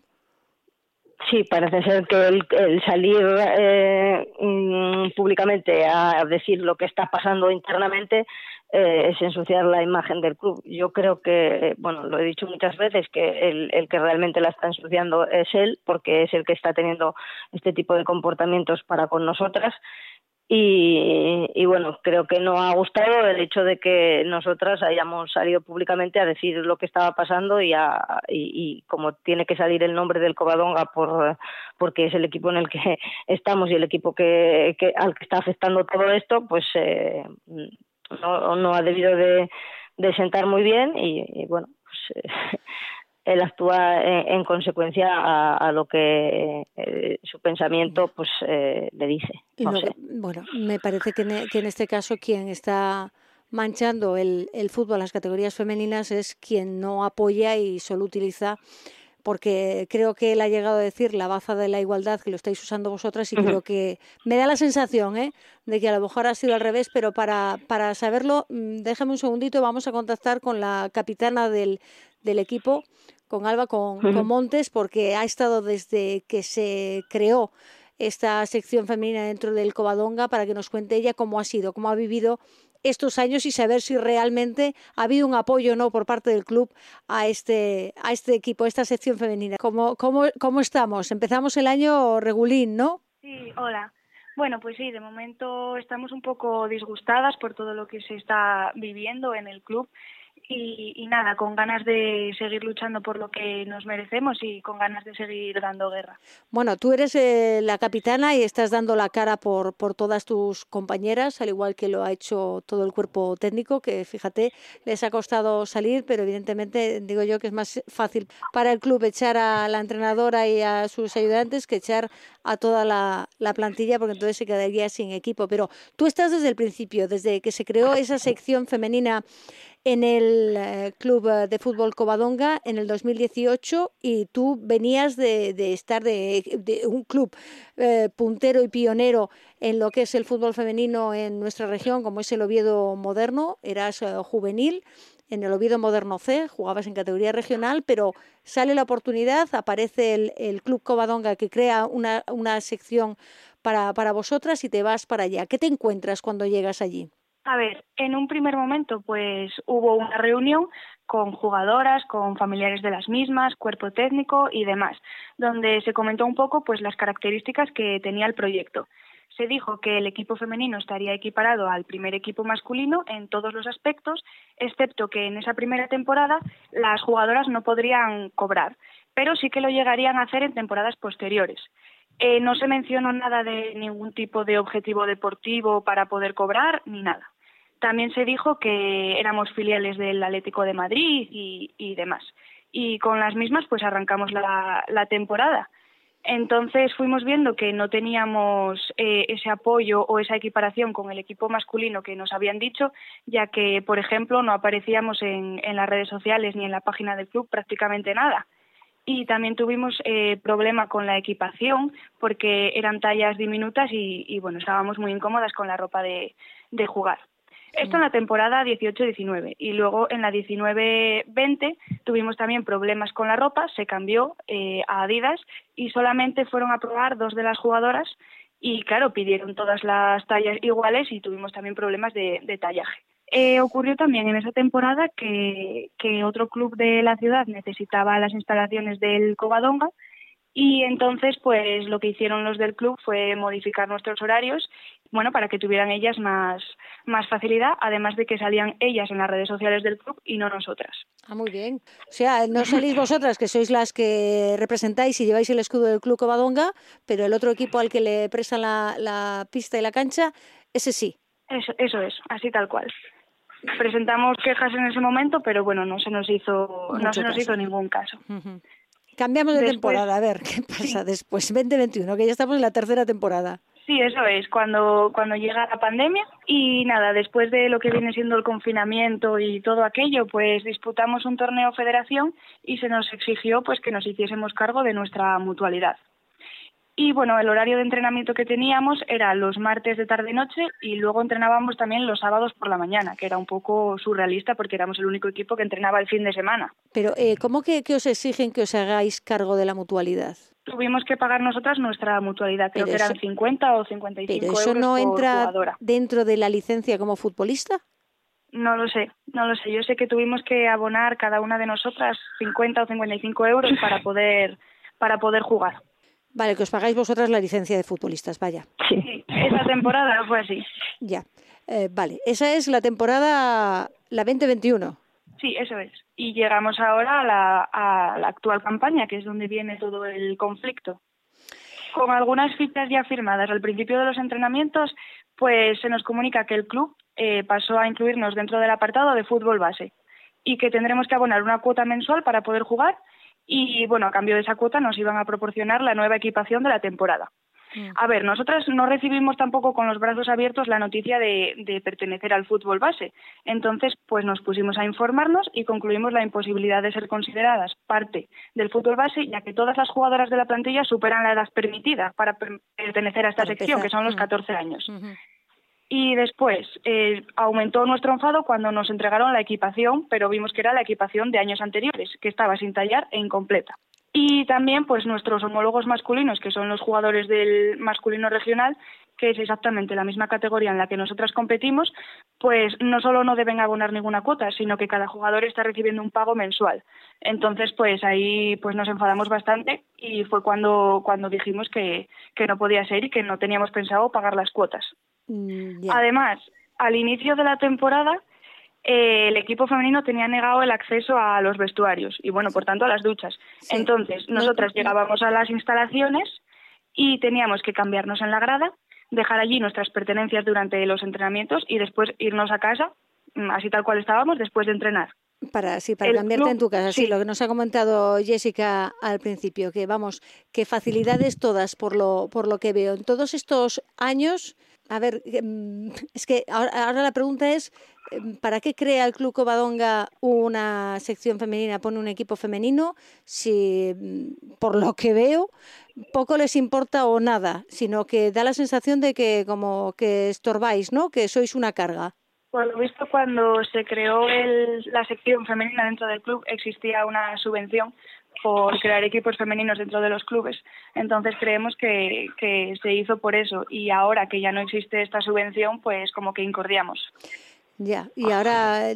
Sí, parece ser que el, salir eh, mm, públicamente a decir lo que está pasando internamente eh, es ensuciar la imagen del club. Yo creo que, bueno, lo he dicho muchas veces, que el, que realmente la está ensuciando es él, porque es el que está teniendo este tipo de comportamientos para con nosotras. Y, y, bueno, creo que no ha gustado el hecho de que nosotras hayamos salido públicamente a decir lo que estaba pasando y, a, y, como tiene que salir el nombre del Covadonga por, porque es el equipo en el que estamos y el equipo que, que al que está afectando todo esto, pues eh, no, no ha debido de, de sentar muy bien y, y bueno, pues, eh, él actúa en, en consecuencia a, a, lo que eh, su pensamiento pues eh, le dice. No. Bueno, me parece que en, que en, este caso quien está manchando el, el fútbol, las categorías femeninas, es quien no apoya y solo utiliza porque creo que él ha llegado a decir la baza de la igualdad que lo estáis usando vosotras y uh -huh. creo que me da la sensación ¿eh? de que a lo mejor ha sido al revés, pero para, para saberlo, mm, déjame un segundito, vamos a contactar con la capitana del, del equipo, con Alba, con, uh -huh. con Montes, porque ha estado desde que se creó esta sección femenina dentro del Covadonga para que nos cuente ella cómo ha sido, cómo ha vivido estos años y saber si realmente ha habido un apoyo o no por parte del club a este, a este equipo, a esta sección femenina. ¿Cómo, cómo, ¿Cómo estamos? Empezamos el año regulín, ¿no? Sí, hola. Bueno, pues sí, de momento estamos un poco disgustadas por todo lo que se está viviendo en el club y, y, nada, con ganas de seguir luchando por lo que nos merecemos y con ganas de seguir dando guerra. Bueno, tú eres eh, la capitana y estás dando la cara por, por todas tus compañeras, al igual que lo ha hecho todo el cuerpo técnico, que fíjate, les ha costado salir, pero evidentemente digo yo que es más fácil para el club echar a la entrenadora y a sus ayudantes que echar a toda la, la plantilla, porque entonces se quedaría sin equipo. Pero tú estás desde el principio, desde que se creó esa sección femenina en el eh, Club de Fútbol Covadonga en el 2018 y tú venías de, estar de, un club eh, puntero y pionero en lo que es el fútbol femenino en nuestra región, como es el Oviedo Moderno, eras eh, juvenil en el Oviedo Moderno C, jugabas en categoría regional, pero sale la oportunidad, aparece el, Club Covadonga que crea una, una sección para, para vosotras y te vas para allá. ¿Qué te encuentras cuando llegas allí? A ver, en un primer momento pues hubo una reunión con jugadoras, con familiares de las mismas, cuerpo técnico y demás, donde se comentó un poco pues las características que tenía el proyecto. Se dijo que el equipo femenino estaría equiparado al primer equipo masculino en todos los aspectos, excepto que en esa primera temporada las jugadoras no podrían cobrar, pero sí que lo llegarían a hacer en temporadas posteriores. Eh, no se mencionó nada de ningún tipo de objetivo deportivo para poder cobrar ni nada. También se dijo que éramos filiales del Atlético de Madrid y, demás. Y con las mismas pues arrancamos la, temporada. Entonces fuimos viendo que no teníamos eh, ese apoyo o esa equiparación con el equipo masculino que nos habían dicho, ya que, por ejemplo, no aparecíamos en, las redes sociales ni en la página del club prácticamente nada. Y también tuvimos eh, problema con la equipación porque eran tallas diminutas y, bueno, estábamos muy incómodas con la ropa de jugar. Esto en la temporada 18-19 y luego en la 19-20 tuvimos también problemas con la ropa, se cambió eh, a Adidas y solamente fueron a probar dos de las jugadoras y claro, pidieron todas las tallas iguales y tuvimos también problemas de, de tallaje. Eh, ocurrió también en esa temporada que, que otro club de la ciudad necesitaba las instalaciones del Covadonga y entonces, pues lo que hicieron los del club fue modificar nuestros horarios, bueno, para que tuvieran ellas más, más facilidad, además de que salían ellas en las redes sociales del club y no nosotras. Ah, muy bien. O sea, no salís vosotras, que sois las que representáis y lleváis el escudo del club Covadonga, pero el otro equipo al que le prestan la, la pista y la cancha, ese sí. Eso, eso es, así tal cual presentamos quejas en ese momento, pero bueno, no se nos hizo, Mucho no se nos hizo ningún caso. Uh -huh. Cambiamos de después, temporada, a ver qué pasa sí. después. 2021, que ya estamos en la tercera temporada. Sí, eso es, cuando, cuando llega la pandemia y nada, después de lo que viene siendo el confinamiento y todo aquello, pues disputamos un torneo federación y se nos exigió pues que nos hiciésemos cargo de nuestra mutualidad. Y bueno, el horario de entrenamiento que teníamos era los martes de tarde-noche y luego entrenábamos también los sábados por la mañana, que era un poco surrealista porque éramos el único equipo que entrenaba el fin de semana. Pero, eh, ¿cómo que, que, os exigen que os hagáis cargo de la mutualidad? Tuvimos que pagar nosotras nuestra mutualidad, creo pero que eran 50 o 55 ¿Pero eso euros no entra jugadora. dentro de la licencia como futbolista? No lo sé, no lo sé. Yo sé que tuvimos que abonar cada una de nosotras 50 o 55 euros para poder, para poder jugar. Vale, que os pagáis vosotras la licencia de futbolistas, vaya. Sí, esa temporada fue así. Ya, eh, vale. Esa es la temporada, la 2021. Sí, eso es. Y llegamos ahora a la, a la actual campaña, que es donde viene todo el conflicto. Con algunas fichas ya firmadas al principio de los entrenamientos, pues se nos comunica que el club eh, pasó a incluirnos dentro del apartado de fútbol base y que tendremos que abonar una cuota mensual para poder jugar y, bueno, a cambio de esa cuota nos iban a proporcionar la nueva equipación de la temporada. Mm. A ver, nosotras no recibimos tampoco con los brazos abiertos la noticia de, de, pertenecer al fútbol base. Entonces, pues nos pusimos a informarnos y concluimos la imposibilidad de ser consideradas parte del fútbol base, ya que todas las jugadoras de la plantilla superan la edad permitida para pertenecer a esta sección, que son los 14 mm. años. Y después eh, aumentó nuestro enfado cuando nos entregaron la equipación, pero vimos que era la equipación de años anteriores, que estaba sin tallar e incompleta. Y también pues nuestros homólogos masculinos, que son los jugadores del masculino regional, que es exactamente la misma categoría en la que nosotras competimos, pues no solo no deben abonar ninguna cuota, sino que cada jugador está recibiendo un pago mensual. Entonces, pues ahí pues nos enfadamos bastante y fue cuando, cuando dijimos que, que no podía ser y que no teníamos pensado pagar las cuotas. Mm, Además, al inicio de la temporada, eh, el equipo femenino tenía negado el acceso a los vestuarios y, bueno, por tanto, a las duchas. Entonces, nosotras llegábamos a las instalaciones y teníamos que cambiarnos en la grada, dejar allí nuestras pertenencias durante los entrenamientos y después irnos a casa, mm, así tal cual estábamos, después de entrenar. Para, sí, para cambiarte en tu casa, sí. lo que nos ha comentado Jessica al principio, que vamos, que facilidades todas por lo, por lo que veo. En todos estos años a ver, em, es que ahora, la pregunta es, em, ¿para qué crea el Club Covadonga una sección femenina, pone un equipo femenino, si mm, por lo que veo poco les importa o nada, sino que da la sensación de que como que estorbáis, ¿no? Que sois una carga. Por lo visto, cuando se creó la sección femenina dentro del club, existía una subvención por crear equipos femeninos dentro de los clubes. Entonces creemos que, que se hizo por eso y ahora que ya no existe esta subvención, pues como que incordiamos. Ya, y ahora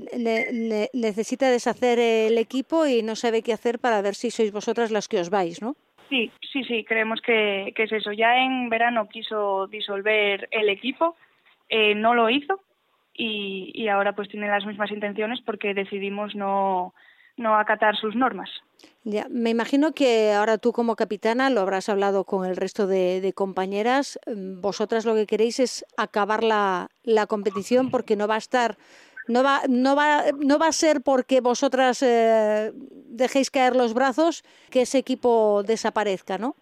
necesita deshacer el equipo y no sabe qué hacer para ver si sois vosotras las que os vais, ¿no? Sí, sí, sí, creemos que, que es eso. Ya en verano quiso disolver el equipo, eh, no lo hizo y, y ahora pues tiene las mismas intenciones porque decidimos no, no acatar sus normas. Ya, me imagino que ahora tú como capitana lo habrás hablado con el resto de, compañeras. Mm, vosotras lo que queréis es acabar la, competición porque no va a estar, no va, no va, no va a ser porque vosotras eh, dejéis caer los brazos que ese equipo desaparezca, ¿no?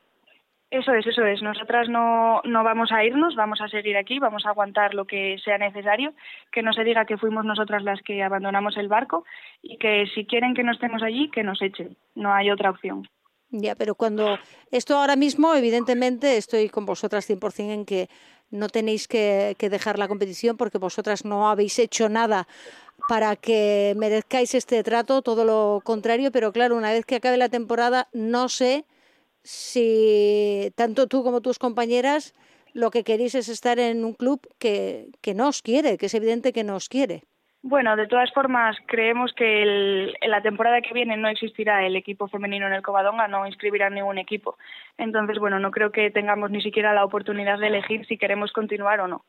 Eso es, eso es. Nosotras no, no vamos a irnos, vamos a seguir aquí, vamos a aguantar lo que sea necesario, que no se diga que fuimos nosotras las que abandonamos el barco y que si quieren que no estemos allí, que nos echen. No hay otra opción. Ya, pero cuando esto ahora mismo, evidentemente, estoy con vosotras 100% en que no tenéis que, que dejar la competición porque vosotras no habéis hecho nada para que merezcáis este trato, todo lo contrario, pero claro, una vez que acabe la temporada, no sé si tanto tú como tus compañeras lo que queréis es estar en un club que, que no os quiere, que es evidente que no os quiere. Bueno, de todas formas, creemos que el, en la temporada que viene no existirá el equipo femenino en el Covadonga, no inscribirán ningún equipo. Entonces, bueno, no creo que tengamos ni siquiera la oportunidad de elegir si queremos continuar o no.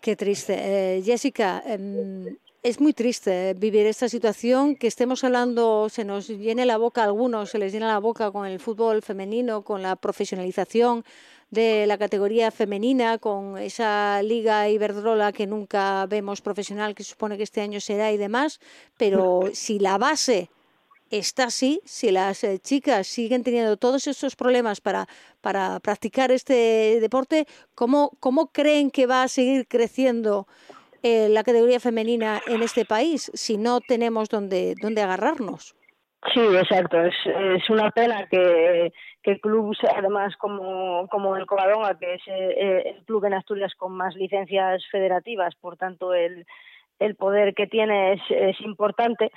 Qué triste. Eh, Jessica, eh, es muy triste vivir esta situación, que estemos hablando, se nos llene la boca a algunos, se les llena la boca con el fútbol femenino, con la profesionalización de la categoría femenina, con esa liga Iberdrola que nunca vemos profesional, que supone que este año será y demás, pero si la base está así, si las eh, chicas siguen teniendo todos estos problemas para, para practicar este deporte, ¿cómo, ¿cómo creen que va a seguir creciendo eh, la categoría femenina en este país si no tenemos donde, donde agarrarnos. Sí, exacto. Es, es una pena que, que clubes, además como, como el Covadonga, que es eh, el club en Asturias con más licencias federativas, por tanto el, el poder que tiene es, es importante,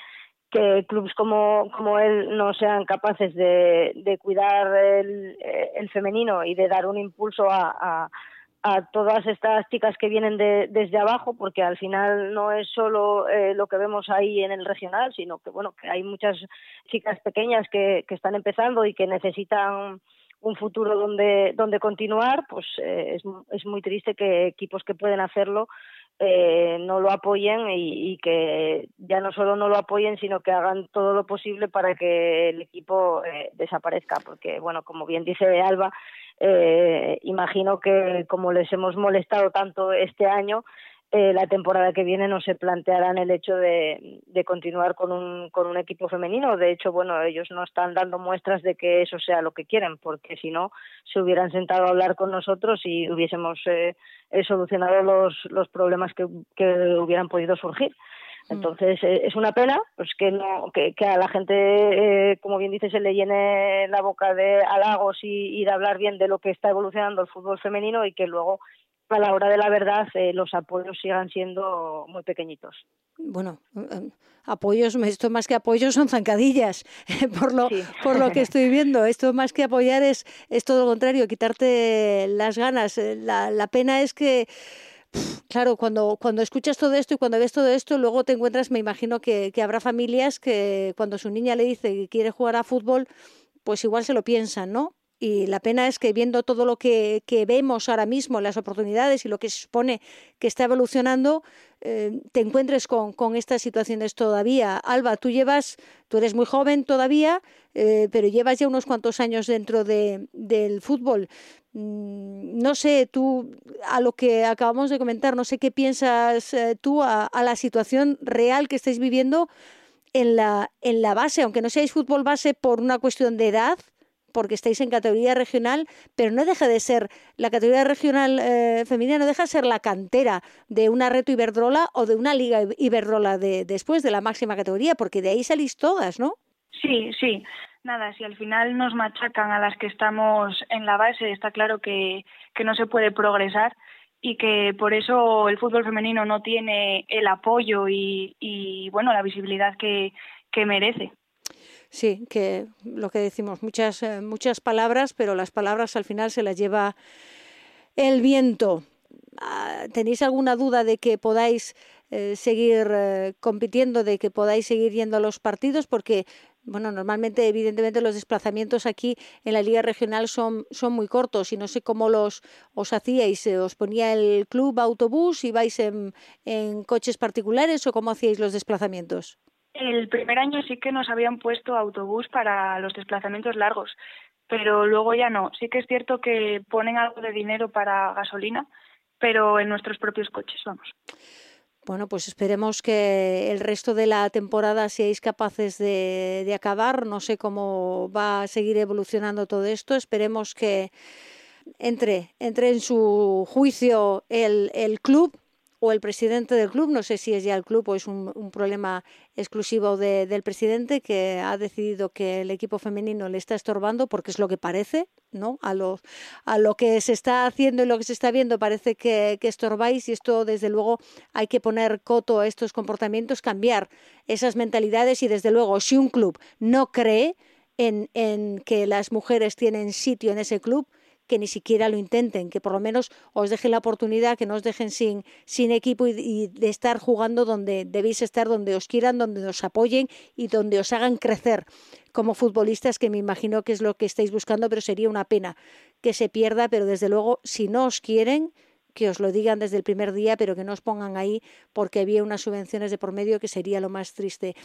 que clubes como, como él no sean capaces de, de cuidar el, el femenino y de dar un impulso a a todas estas chicas que vienen de, desde abajo, porque al final no es solo eh, lo que vemos ahí en el regional, sino que bueno que hay muchas chicas pequeñas que, que están empezando y que necesitan un futuro donde donde continuar, pues eh, es, es muy triste que equipos que pueden hacerlo eh, no lo apoyen y, y, que ya no solo no lo apoyen, sino que hagan todo lo posible para que el equipo eh, desaparezca, porque bueno, como bien dice Alba, eh, imagino que como les hemos molestado tanto este año, eh, la temporada que viene no se plantearán el hecho de, de, continuar con un, con un equipo femenino. De hecho, bueno, ellos no están dando muestras de que eso sea lo que quieren, porque si no, se hubieran sentado a hablar con nosotros y hubiésemos eh, solucionado los, los problemas que, que hubieran podido surgir. Mm. Entonces eh, es una pena pues que no que, que a la gente eh, como bien dice se le llene la boca de halagos y, y, de hablar bien de lo que está evolucionando el fútbol femenino y que luego a la hora de la verdad eh, los apoyos sigan siendo muy pequeñitos. Bueno, apoyos, esto más que apoyos son zancadillas, por lo, sí. por lo que estoy viendo. Esto más que apoyar es, es todo lo contrario, quitarte las ganas. La, la pena es que claro, cuando, cuando escuchas todo esto y cuando ves todo esto, luego te encuentras, me imagino que, que, habrá familias que cuando su niña le dice que quiere jugar a fútbol, pues igual se lo piensan, ¿no? Y la pena es que viendo todo lo que, que vemos ahora mismo, las oportunidades y lo que se supone que está evolucionando, eh, te encuentres con, con, estas situaciones todavía. Alba, tú llevas, tú eres muy joven todavía, eh, pero llevas ya unos cuantos años dentro de, del fútbol. Mm, no sé, tú, a lo que acabamos de comentar, no sé qué piensas eh, tú a, a, la situación real que estáis viviendo en la, en la base, aunque no seáis fútbol base por una cuestión de edad, porque estáis en categoría regional, pero no deja de ser, la categoría regional eh, femenina no deja de ser la cantera de una Reto Iberdrola o de una Liga Iberdrola de, después de la máxima categoría, porque de ahí salís todas, ¿no? Sí, sí. Nada, si al final nos machacan a las que estamos en la base, está claro que, que no se puede progresar y que por eso el fútbol femenino no tiene el apoyo y, y bueno, la visibilidad que, que merece. Sí, que lo que decimos, muchas, eh, muchas palabras, pero las palabras al final se las lleva el viento. Ah, ¿Tenéis alguna duda de que podáis eh, seguir eh, compitiendo, de que podáis seguir yendo a los partidos? Porque, bueno, normalmente, evidentemente, los desplazamientos aquí en la Liga Regional son, son muy cortos y no sé cómo los os hacíais. ¿Os ponía el club autobús y vais en, en coches particulares o cómo hacíais los desplazamientos? El primer año sí que nos habían puesto autobús para los desplazamientos largos, pero luego ya no. Sí que es cierto que ponen algo de dinero para gasolina, pero en nuestros propios coches, vamos. Bueno, pues esperemos que el resto de la temporada seáis capaces de, de, acabar. No sé cómo va a seguir evolucionando todo esto. Esperemos que entre, entre en su juicio el, el club o el presidente del club, no sé si es ya el club o es un, problema exclusivo de, del presidente que ha decidido que el equipo femenino le está estorbando porque es lo que parece, ¿no? A lo, a lo que se está haciendo y lo que se está viendo parece que, estorbáis y esto desde luego hay que poner coto a estos comportamientos, cambiar esas mentalidades y desde luego si un club no cree en que las mujeres tienen sitio en ese club, que ni siquiera lo intenten, que por lo menos os dejen la oportunidad, que no os dejen sin, sin equipo y, de estar jugando donde debéis estar, donde os quieran, donde os apoyen y donde os hagan crecer como futbolistas, que me imagino que es lo que estáis buscando, pero sería una pena que se pierda, pero desde luego, si no os quieren, que os lo digan desde el primer día, pero que no os pongan ahí porque había unas subvenciones de por medio que sería lo más triste.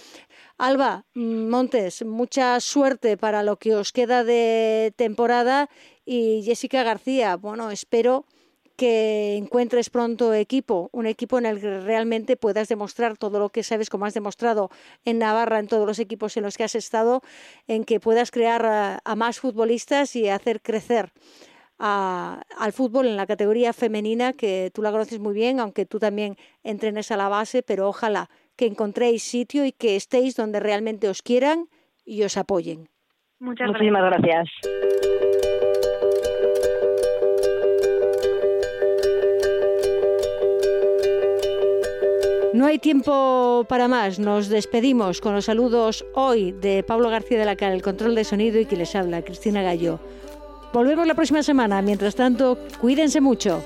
Alba Montes, mucha suerte para lo que os queda de temporada y Jessica García, bueno, espero que encuentres pronto equipo, un equipo en el que realmente puedas demostrar todo lo que sabes, como has demostrado en Navarra, en todos los equipos en los que has estado, en que puedas crear a, a más futbolistas y hacer crecer a, al fútbol en la categoría femenina, que tú la conoces muy bien, aunque tú también entrenes a la base, pero ojalá que encontréis sitio y que estéis donde realmente os quieran y os apoyen. Muchas Muchísimas gracias. No hay tiempo para más. Nos despedimos con los saludos hoy de Pablo García de la Cara, el control de sonido y que les habla, Cristina Gallo. Volvemos la próxima semana. Mientras tanto, cuídense mucho.